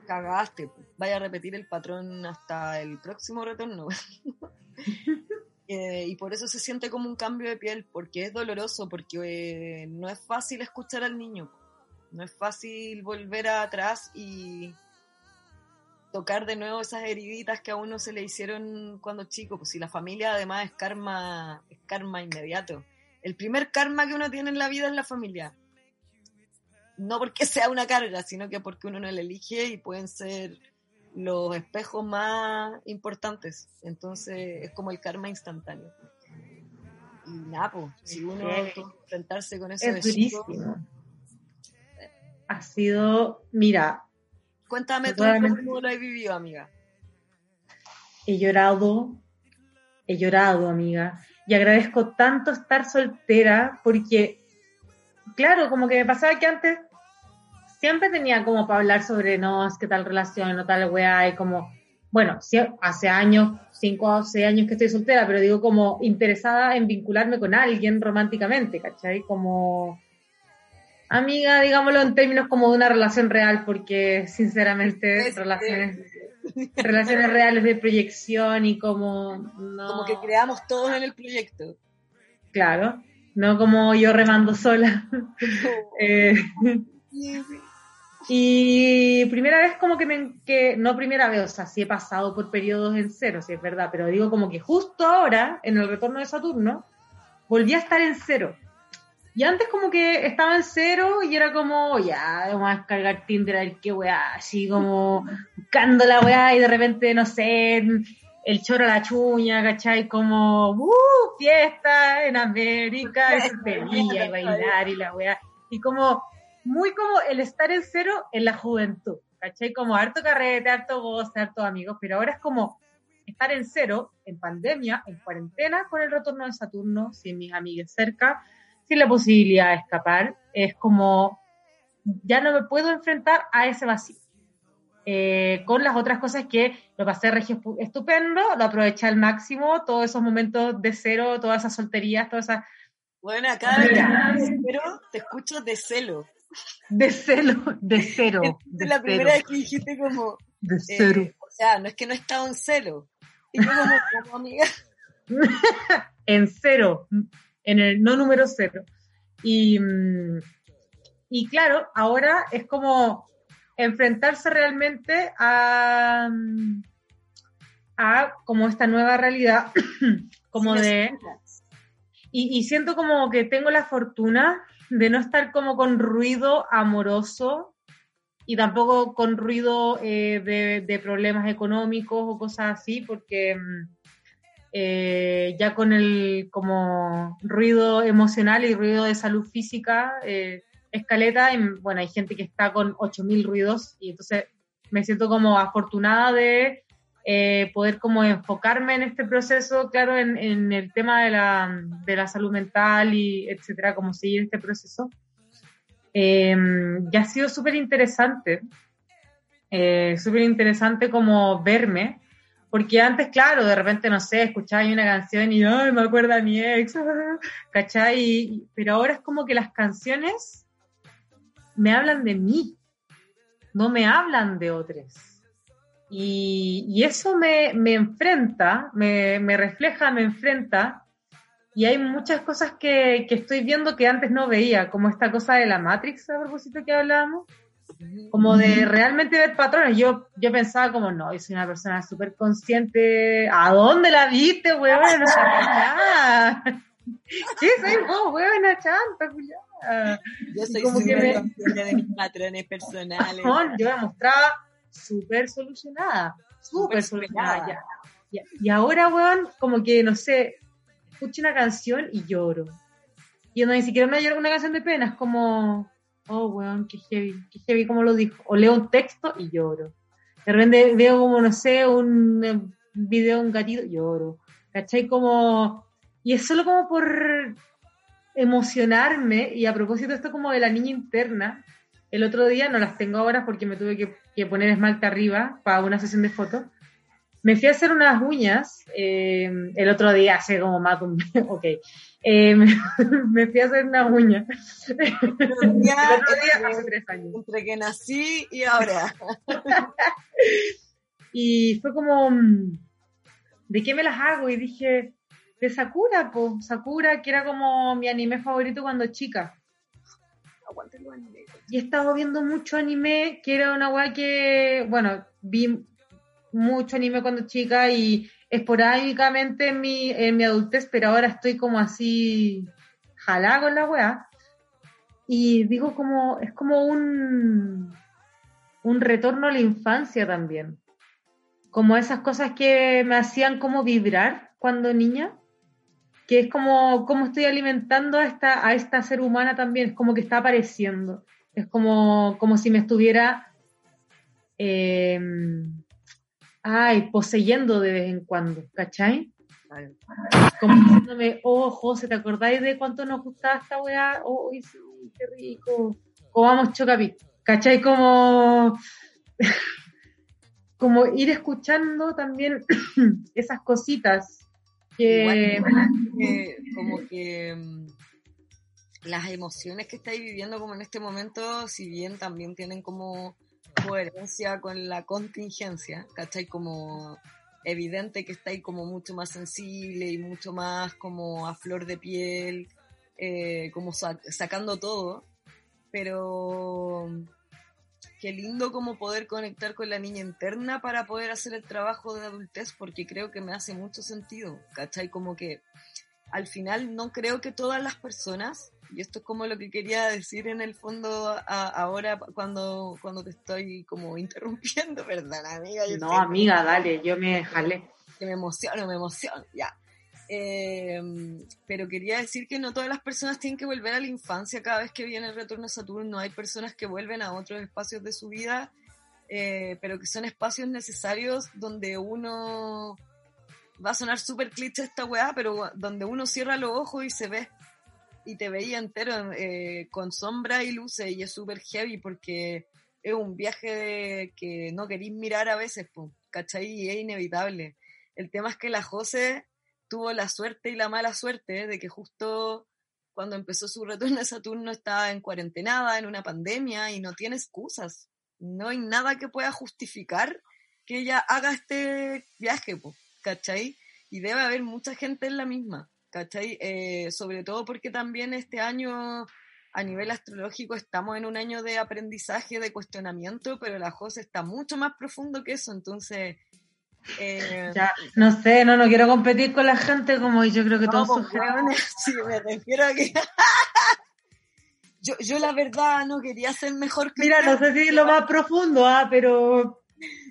cagaste. Vaya a repetir el patrón hasta el próximo retorno. Eh, y por eso se siente como un cambio de piel, porque es doloroso, porque eh, no es fácil escuchar al niño, no es fácil volver atrás y tocar de nuevo esas heriditas que a uno se le hicieron cuando chico, pues si la familia además es karma, es karma inmediato. El primer karma que uno tiene en la vida es la familia. No porque sea una carga, sino que porque uno no la elige y pueden ser los espejos más importantes. Entonces es como el karma instantáneo. Y nada, pues, si uno enfrentarse con eso es durísimo. ha sido, mira. Cuéntame tú cómo lo has vivido, amiga. He llorado, he llorado, amiga. Y agradezco tanto estar soltera porque, claro, como que me pasaba que antes siempre tenía como para hablar sobre, no, es que tal relación, no tal weá, y como, bueno, hace años, cinco o seis años que estoy soltera, pero digo como interesada en vincularme con alguien románticamente, ¿cachai? Como amiga, digámoslo en términos como de una relación real, porque sinceramente relaciones relaciones reales de proyección y como... No, Como que creamos todos en el proyecto. Claro, no como yo remando sola. Eh, y primera vez como que me, que, no primera vez, o sea, sí he pasado por periodos en cero, sí es verdad, pero digo como que justo ahora, en el retorno de Saturno, volví a estar en cero. Y antes como que estaba en cero y era como, ya, vamos a descargar Tinder, a ver qué weá, así como buscando la weá y de repente, no sé, el choro a la chuña, ¿cachai? Como, ¡uh! Fiesta en América, y y bailar y la weá. Y como, muy como el estar en cero en la juventud, ¿cachai? Como harto carrete, harto goce, harto amigos, pero ahora es como estar en cero, en pandemia, en cuarentena, con el retorno de Saturno, sin mis amigas cerca, sin la posibilidad de escapar. Es como, ya no me puedo enfrentar a ese vacío. Eh, con las otras cosas que lo pasé regio estupendo, lo aproveché al máximo, todos esos momentos de cero, todas esas solterías, todas esas... Bueno, cada vez que pero te escucho de celo. De celo, de cero. Es la primera vez que dijiste como... De cero. Eh, o sea, no es que no he estado en celo. Y yo como, como amiga... en cero, en el no número cero. Y, y claro, ahora es como enfrentarse realmente a, a como esta nueva realidad, como de... Y, y, siento como que tengo la fortuna de no estar como con ruido amoroso y tampoco con ruido eh, de, de, problemas económicos o cosas así, porque eh, ya con el como ruido emocional y ruido de salud física, eh, escaleta, y, bueno, hay gente que está con 8.000 ruidos y entonces me siento como afortunada de eh, poder como enfocarme en este proceso, claro, en, en el tema de la, de la, salud mental y etcétera, como seguir este proceso. Eh, ya ha sido súper interesante, eh, súper interesante como verme, porque antes, claro, de repente, no sé, escuchaba una canción y, ay, me acuerda a mi ex, ¿cachai? Pero ahora es como que las canciones me hablan de mí, no me hablan de otros. Y, y eso me, me enfrenta, me, me, refleja, me enfrenta. Y hay muchas cosas que, que, estoy viendo que antes no veía, como esta cosa de la Matrix, a propósito que hablábamos, como de realmente ver patrones. Yo, yo pensaba como, no, yo soy una persona súper consciente. ¿A dónde la viste, weón? ¿Qué soy vos, weón? Chanta, yo soy súper consciente de mis patrones personales. yo me mostraba súper solucionada, súper solucionada. Ya, ya. Y ahora, weón, como que, no sé, escucho una canción y lloro. Y no, ni siquiera me lloro una canción de pena, es como, oh, weón, qué heavy, qué heavy, como lo dijo. O leo un texto y lloro. De repente veo como, no sé, un video de un gatito, lloro. ¿Cachai? Como, y es solo como por emocionarme, y a propósito esto como de la niña interna, el otro día, no las tengo ahora porque me tuve que, que poner esmalte arriba para una sesión de fotos, me fui a hacer unas uñas eh, el otro día, hace como más de un mes, ok, eh, me, me, fui a hacer unas uñas. Ya, hace tres años. Entre que nací y ahora. y fue como, ¿de qué me las hago? Y dije, de Sakura, po. Sakura, que era como mi anime favorito cuando chica. Y he estado viendo mucho anime, que era una weá que, bueno, vi mucho anime cuando chica y esporádicamente en mi, en mi adultez, pero ahora estoy como así jalá con la weá. Y digo como, es como un, un retorno a la infancia también. Como esas cosas que me hacían como vibrar cuando niña que es como, como estoy alimentando a esta, a esta ser humana también, es como que está apareciendo, es como, como si me estuviera, eh, ay, poseyendo de vez en cuando, ¿cachai? Como diciéndome, oh, José, ¿te acordáis de cuánto nos gustaba esta weá? Oh, sí, qué rico. Comamos chocapi, ¿cachai? Como, como ir escuchando también esas cositas que, que como que mm, las emociones que estáis viviendo como en este momento, si bien también tienen como coherencia con la contingencia, ¿cachai? Como evidente que está ahí como mucho más sensible y mucho más como a flor de piel, eh, como sacando todo, pero qué lindo como poder conectar con la niña interna para poder hacer el trabajo de adultez, porque creo que me hace mucho sentido, ¿cachai? Como que al final no creo que todas las personas, y esto es como lo que quería decir en el fondo ahora cuando, cuando te estoy como interrumpiendo, ¿verdad, amiga? no, amiga, dale, yo me jalé. Que me emociono, me emociono, ya. Eh, pero quería decir que no todas las personas tienen que volver a la infancia cada vez que viene el retorno a Saturno. Hay personas que vuelven a otros espacios de su vida, eh, pero que son espacios necesarios donde uno va a sonar súper cliché esta weá, pero donde uno cierra los ojos y se ve y te veía entero eh, con sombra y luces y es súper heavy porque es un viaje que no queréis mirar a veces, ¿cachai? Y es inevitable. El tema es que la José tuvo la suerte y la mala suerte de que justo cuando empezó su retorno a Saturno estaba en cuarentenada, en una pandemia y no tiene excusas. No hay nada que pueda justificar que ella haga este viaje, ¿cachai? Y debe haber mucha gente en la misma, ¿cachai? Eh, sobre todo porque también este año a nivel astrológico estamos en un año de aprendizaje, de cuestionamiento, pero la José está mucho más profundo que eso, entonces eh, ya, no sé, no, no quiero competir con la gente como yo creo que todos pues, Sí, me refiero a que... yo, yo la verdad no quería ser mejor que... Mira, no sé si es lo más profundo, ah, pero...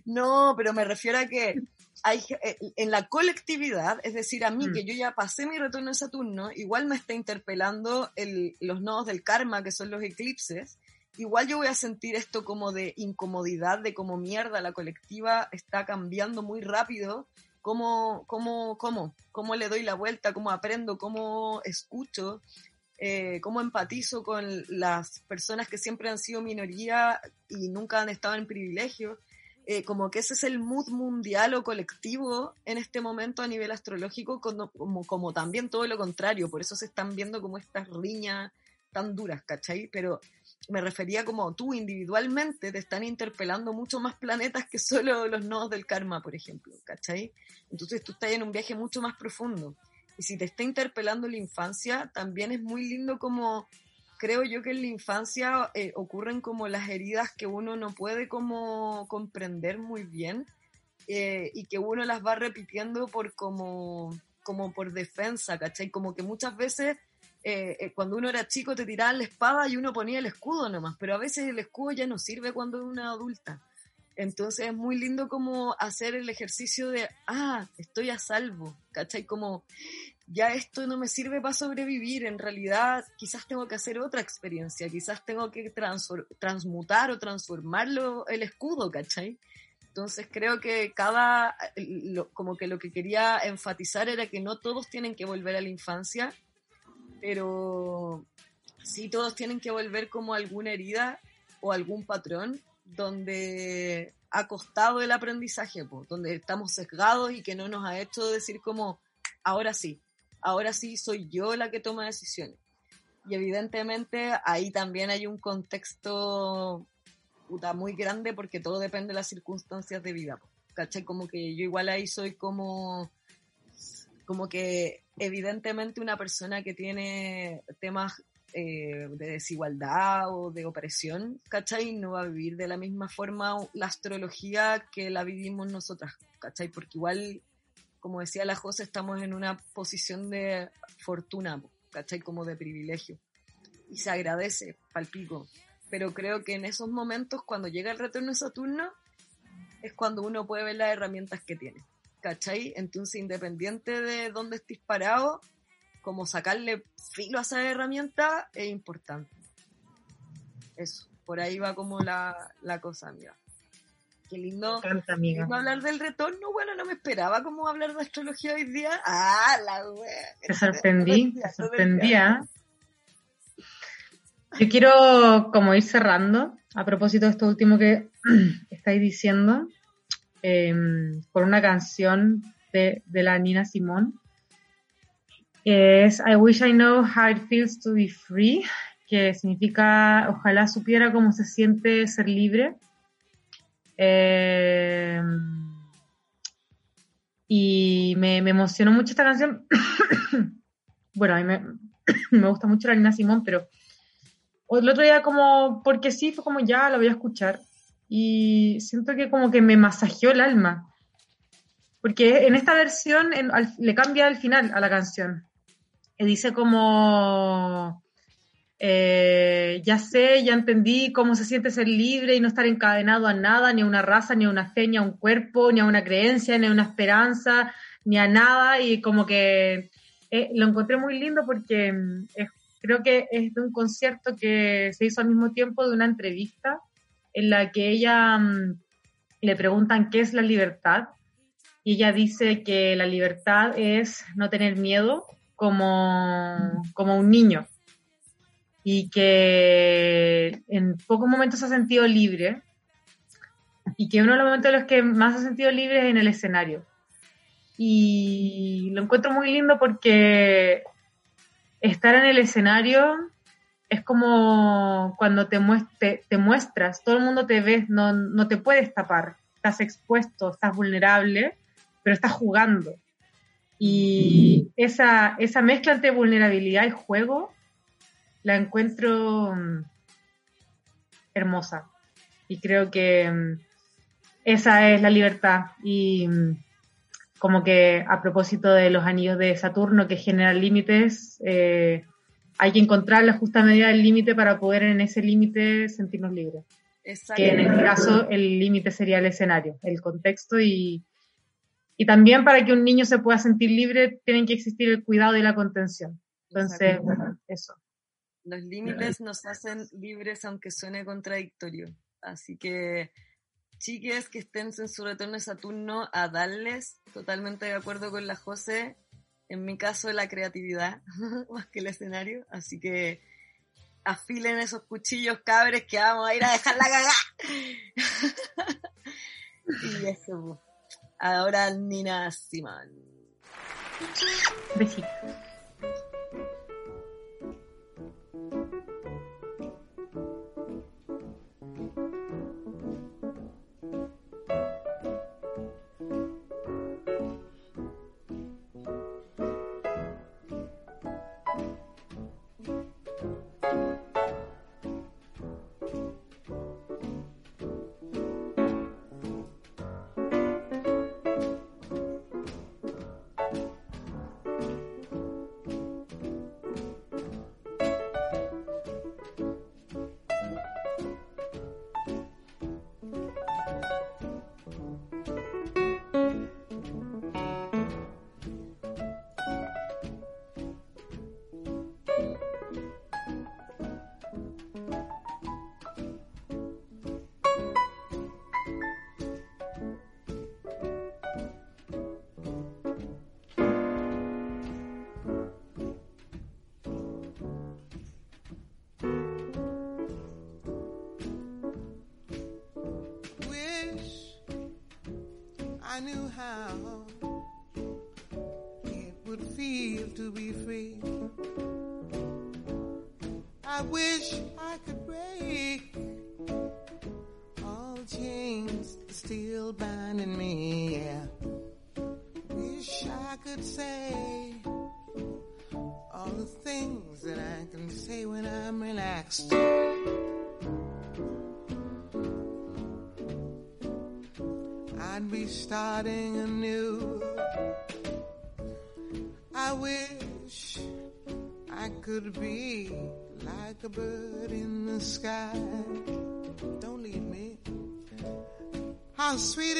No, pero me refiero a que hay, eh, en la colectividad, es decir, a mí mm. que yo ya pasé mi retorno de Saturno, igual me está interpelando el, los nodos del karma, que son los eclipses, igual yo voy a sentir esto como de incomodidad, de como mierda, la colectiva está cambiando muy rápido, cómo, cómo, cómo, cómo le doy la vuelta, cómo aprendo, cómo escucho, eh, cómo empatizo con las personas que siempre han sido minoría y nunca han estado en privilegio. Eh, como que ese es el mood mundial o colectivo en este momento a nivel astrológico, como, como, también todo lo contrario, por eso se están viendo como estas riñas tan duras, ¿cachai? Pero me refería como tú individualmente te están interpelando mucho más planetas que solo los nodos del karma, por ejemplo, ¿cachai? Entonces tú estás en un viaje mucho más profundo. Y si te está interpelando la infancia, también es muy lindo como, creo yo que en la infancia eh, ocurren como las heridas que uno no puede como comprender muy bien eh, y que uno las va repitiendo por como, como por defensa, ¿cachai? Como que muchas veces eh, eh, cuando uno era chico te tiraban la espada y uno ponía el escudo nomás, pero a veces el escudo ya no sirve cuando es una adulta. Entonces es muy lindo como hacer el ejercicio de, ah, estoy a salvo, ¿cachai? Como, ya esto no me sirve para sobrevivir, en realidad quizás tengo que hacer otra experiencia, quizás tengo que transmutar o transformarlo el escudo, ¿cachai? Entonces creo que cada, como que lo que quería enfatizar era que no todos tienen que volver a la infancia, pero sí todos tienen que volver como alguna herida o algún patrón donde ha costado el aprendizaje, donde estamos sesgados y que no nos ha hecho decir como, ahora sí, ahora sí soy yo la que toma decisiones. Y evidentemente ahí también hay un contexto puta, muy grande porque todo depende de las circunstancias de vida. ¿Cachai? Como que yo igual ahí soy como como que evidentemente una persona que tiene temas eh, de desigualdad o de opresión, ¿cachai? No va a vivir de la misma forma la astrología que la vivimos nosotras, ¿cachai? Porque igual, como decía la José, estamos en una posición de fortuna, ¿cachai? Como de privilegio. Y se agradece, palpico. Pero creo que en esos momentos, cuando llega el retorno de Saturno, es cuando uno puede ver las herramientas que tiene. ¿cachai? Entonces, independiente de dónde estés parado, como sacarle filo a esa herramienta es importante. Eso, por ahí va como la, cosa, amiga. Qué lindo, amiga. hablar del retorno. Bueno, no me esperaba como hablar de astrología hoy día. Ah, la wea. Te sorprendí, te sorprendía. Yo quiero como ir cerrando a propósito de esto último que estáis diciendo eh, por una canción de, de la Nina Simón. es I Wish I Know How It Feels to Be Free, que significa ojalá supiera cómo se siente ser libre. Eh, y me, me, emocionó mucho esta canción. bueno, a mí me, gusta mucho la Nina Simón, pero el otro día como, porque sí, fue como ya, la voy a escuchar. Y siento que como que me masajeó el alma. Porque en esta versión le cambia el final a la canción. Y dice como eh, ya sé, ya entendí cómo se siente ser libre y no estar encadenado a nada, ni a una raza, ni a una fe, ni a un cuerpo, ni a una creencia, ni a una esperanza, ni a nada. Y como que eh, lo encontré muy lindo porque mm, creo que es de un concierto que se hizo al mismo tiempo de una entrevista en la que ella mm, le preguntan qué es la libertad y ella dice que la libertad es no tener miedo como, como un niño y que en pocos momentos se ha sentido libre y que uno de los momentos en los que más ha sentido libre es en el escenario. Y lo encuentro muy lindo porque estar en el escenario es como cuando te, te, muestras, todo el mundo te ve, no, no te puedes tapar, estás expuesto, estás vulnerable, pero estás jugando. Y esa, esa mezcla entre vulnerabilidad y juego la encuentro mm, hermosa. Y creo que mm, esa es la libertad. Y mm, como que a propósito de los anillos de Saturno que generan límites, eh, hay que encontrar la justa medida del límite para poder en ese límite sentirnos libres. Que en este caso el límite sería el escenario, el contexto y, y también para que un niño se pueda sentir libre tienen que existir el cuidado y la contención. Entonces, bueno, eso. Los límites nos hacen libres aunque suene contradictorio. Así que, chiques que estén en su retorno de Saturno, a darles, totalmente de acuerdo con la José, en mi caso la creatividad, más que el escenario. Así que afilen esos cuchillos cabres que vamos a ir a dejar la cagada. y eso. Ahora Nina Simón. Besitos. I knew how starting anew. I wish I could be like a bird in the sky. Don't leave me. How sweet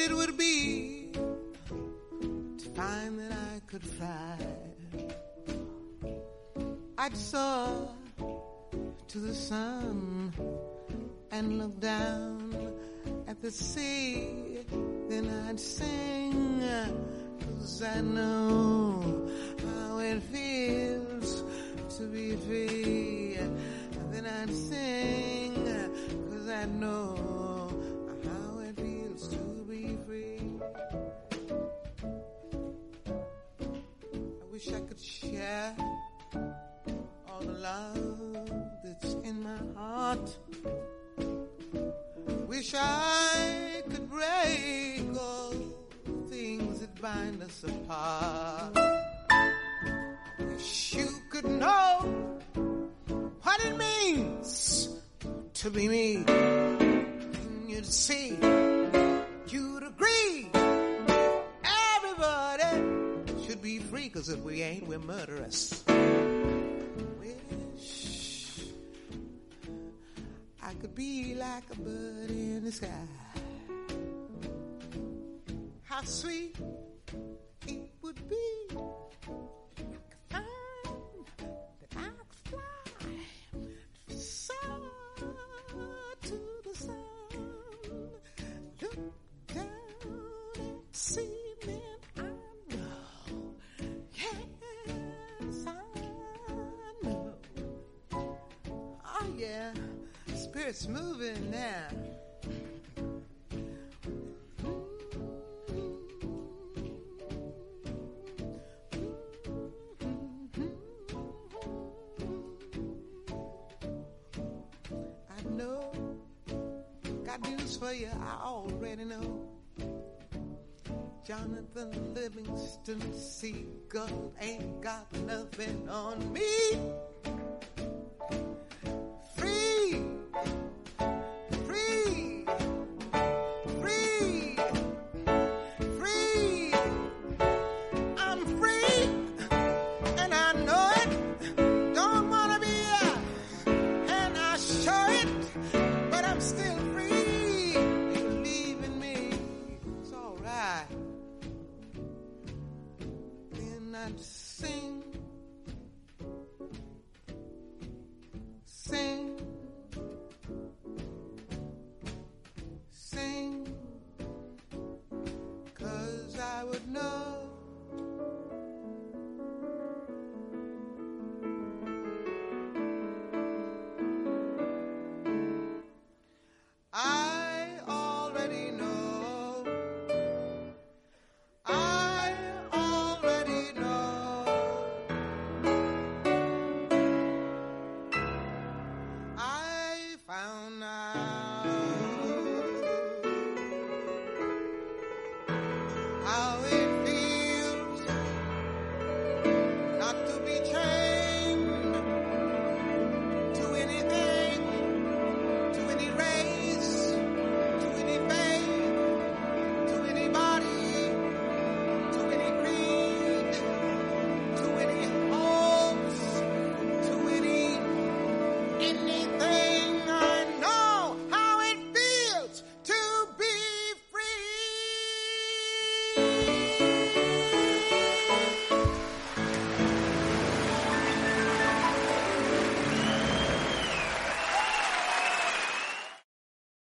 should be free, cause if we ain't, we're murderous. Wish I could be like a bird in the sky. How sweet for you, I already know. Jonathan Livingston Seagull ain't got nothing on me.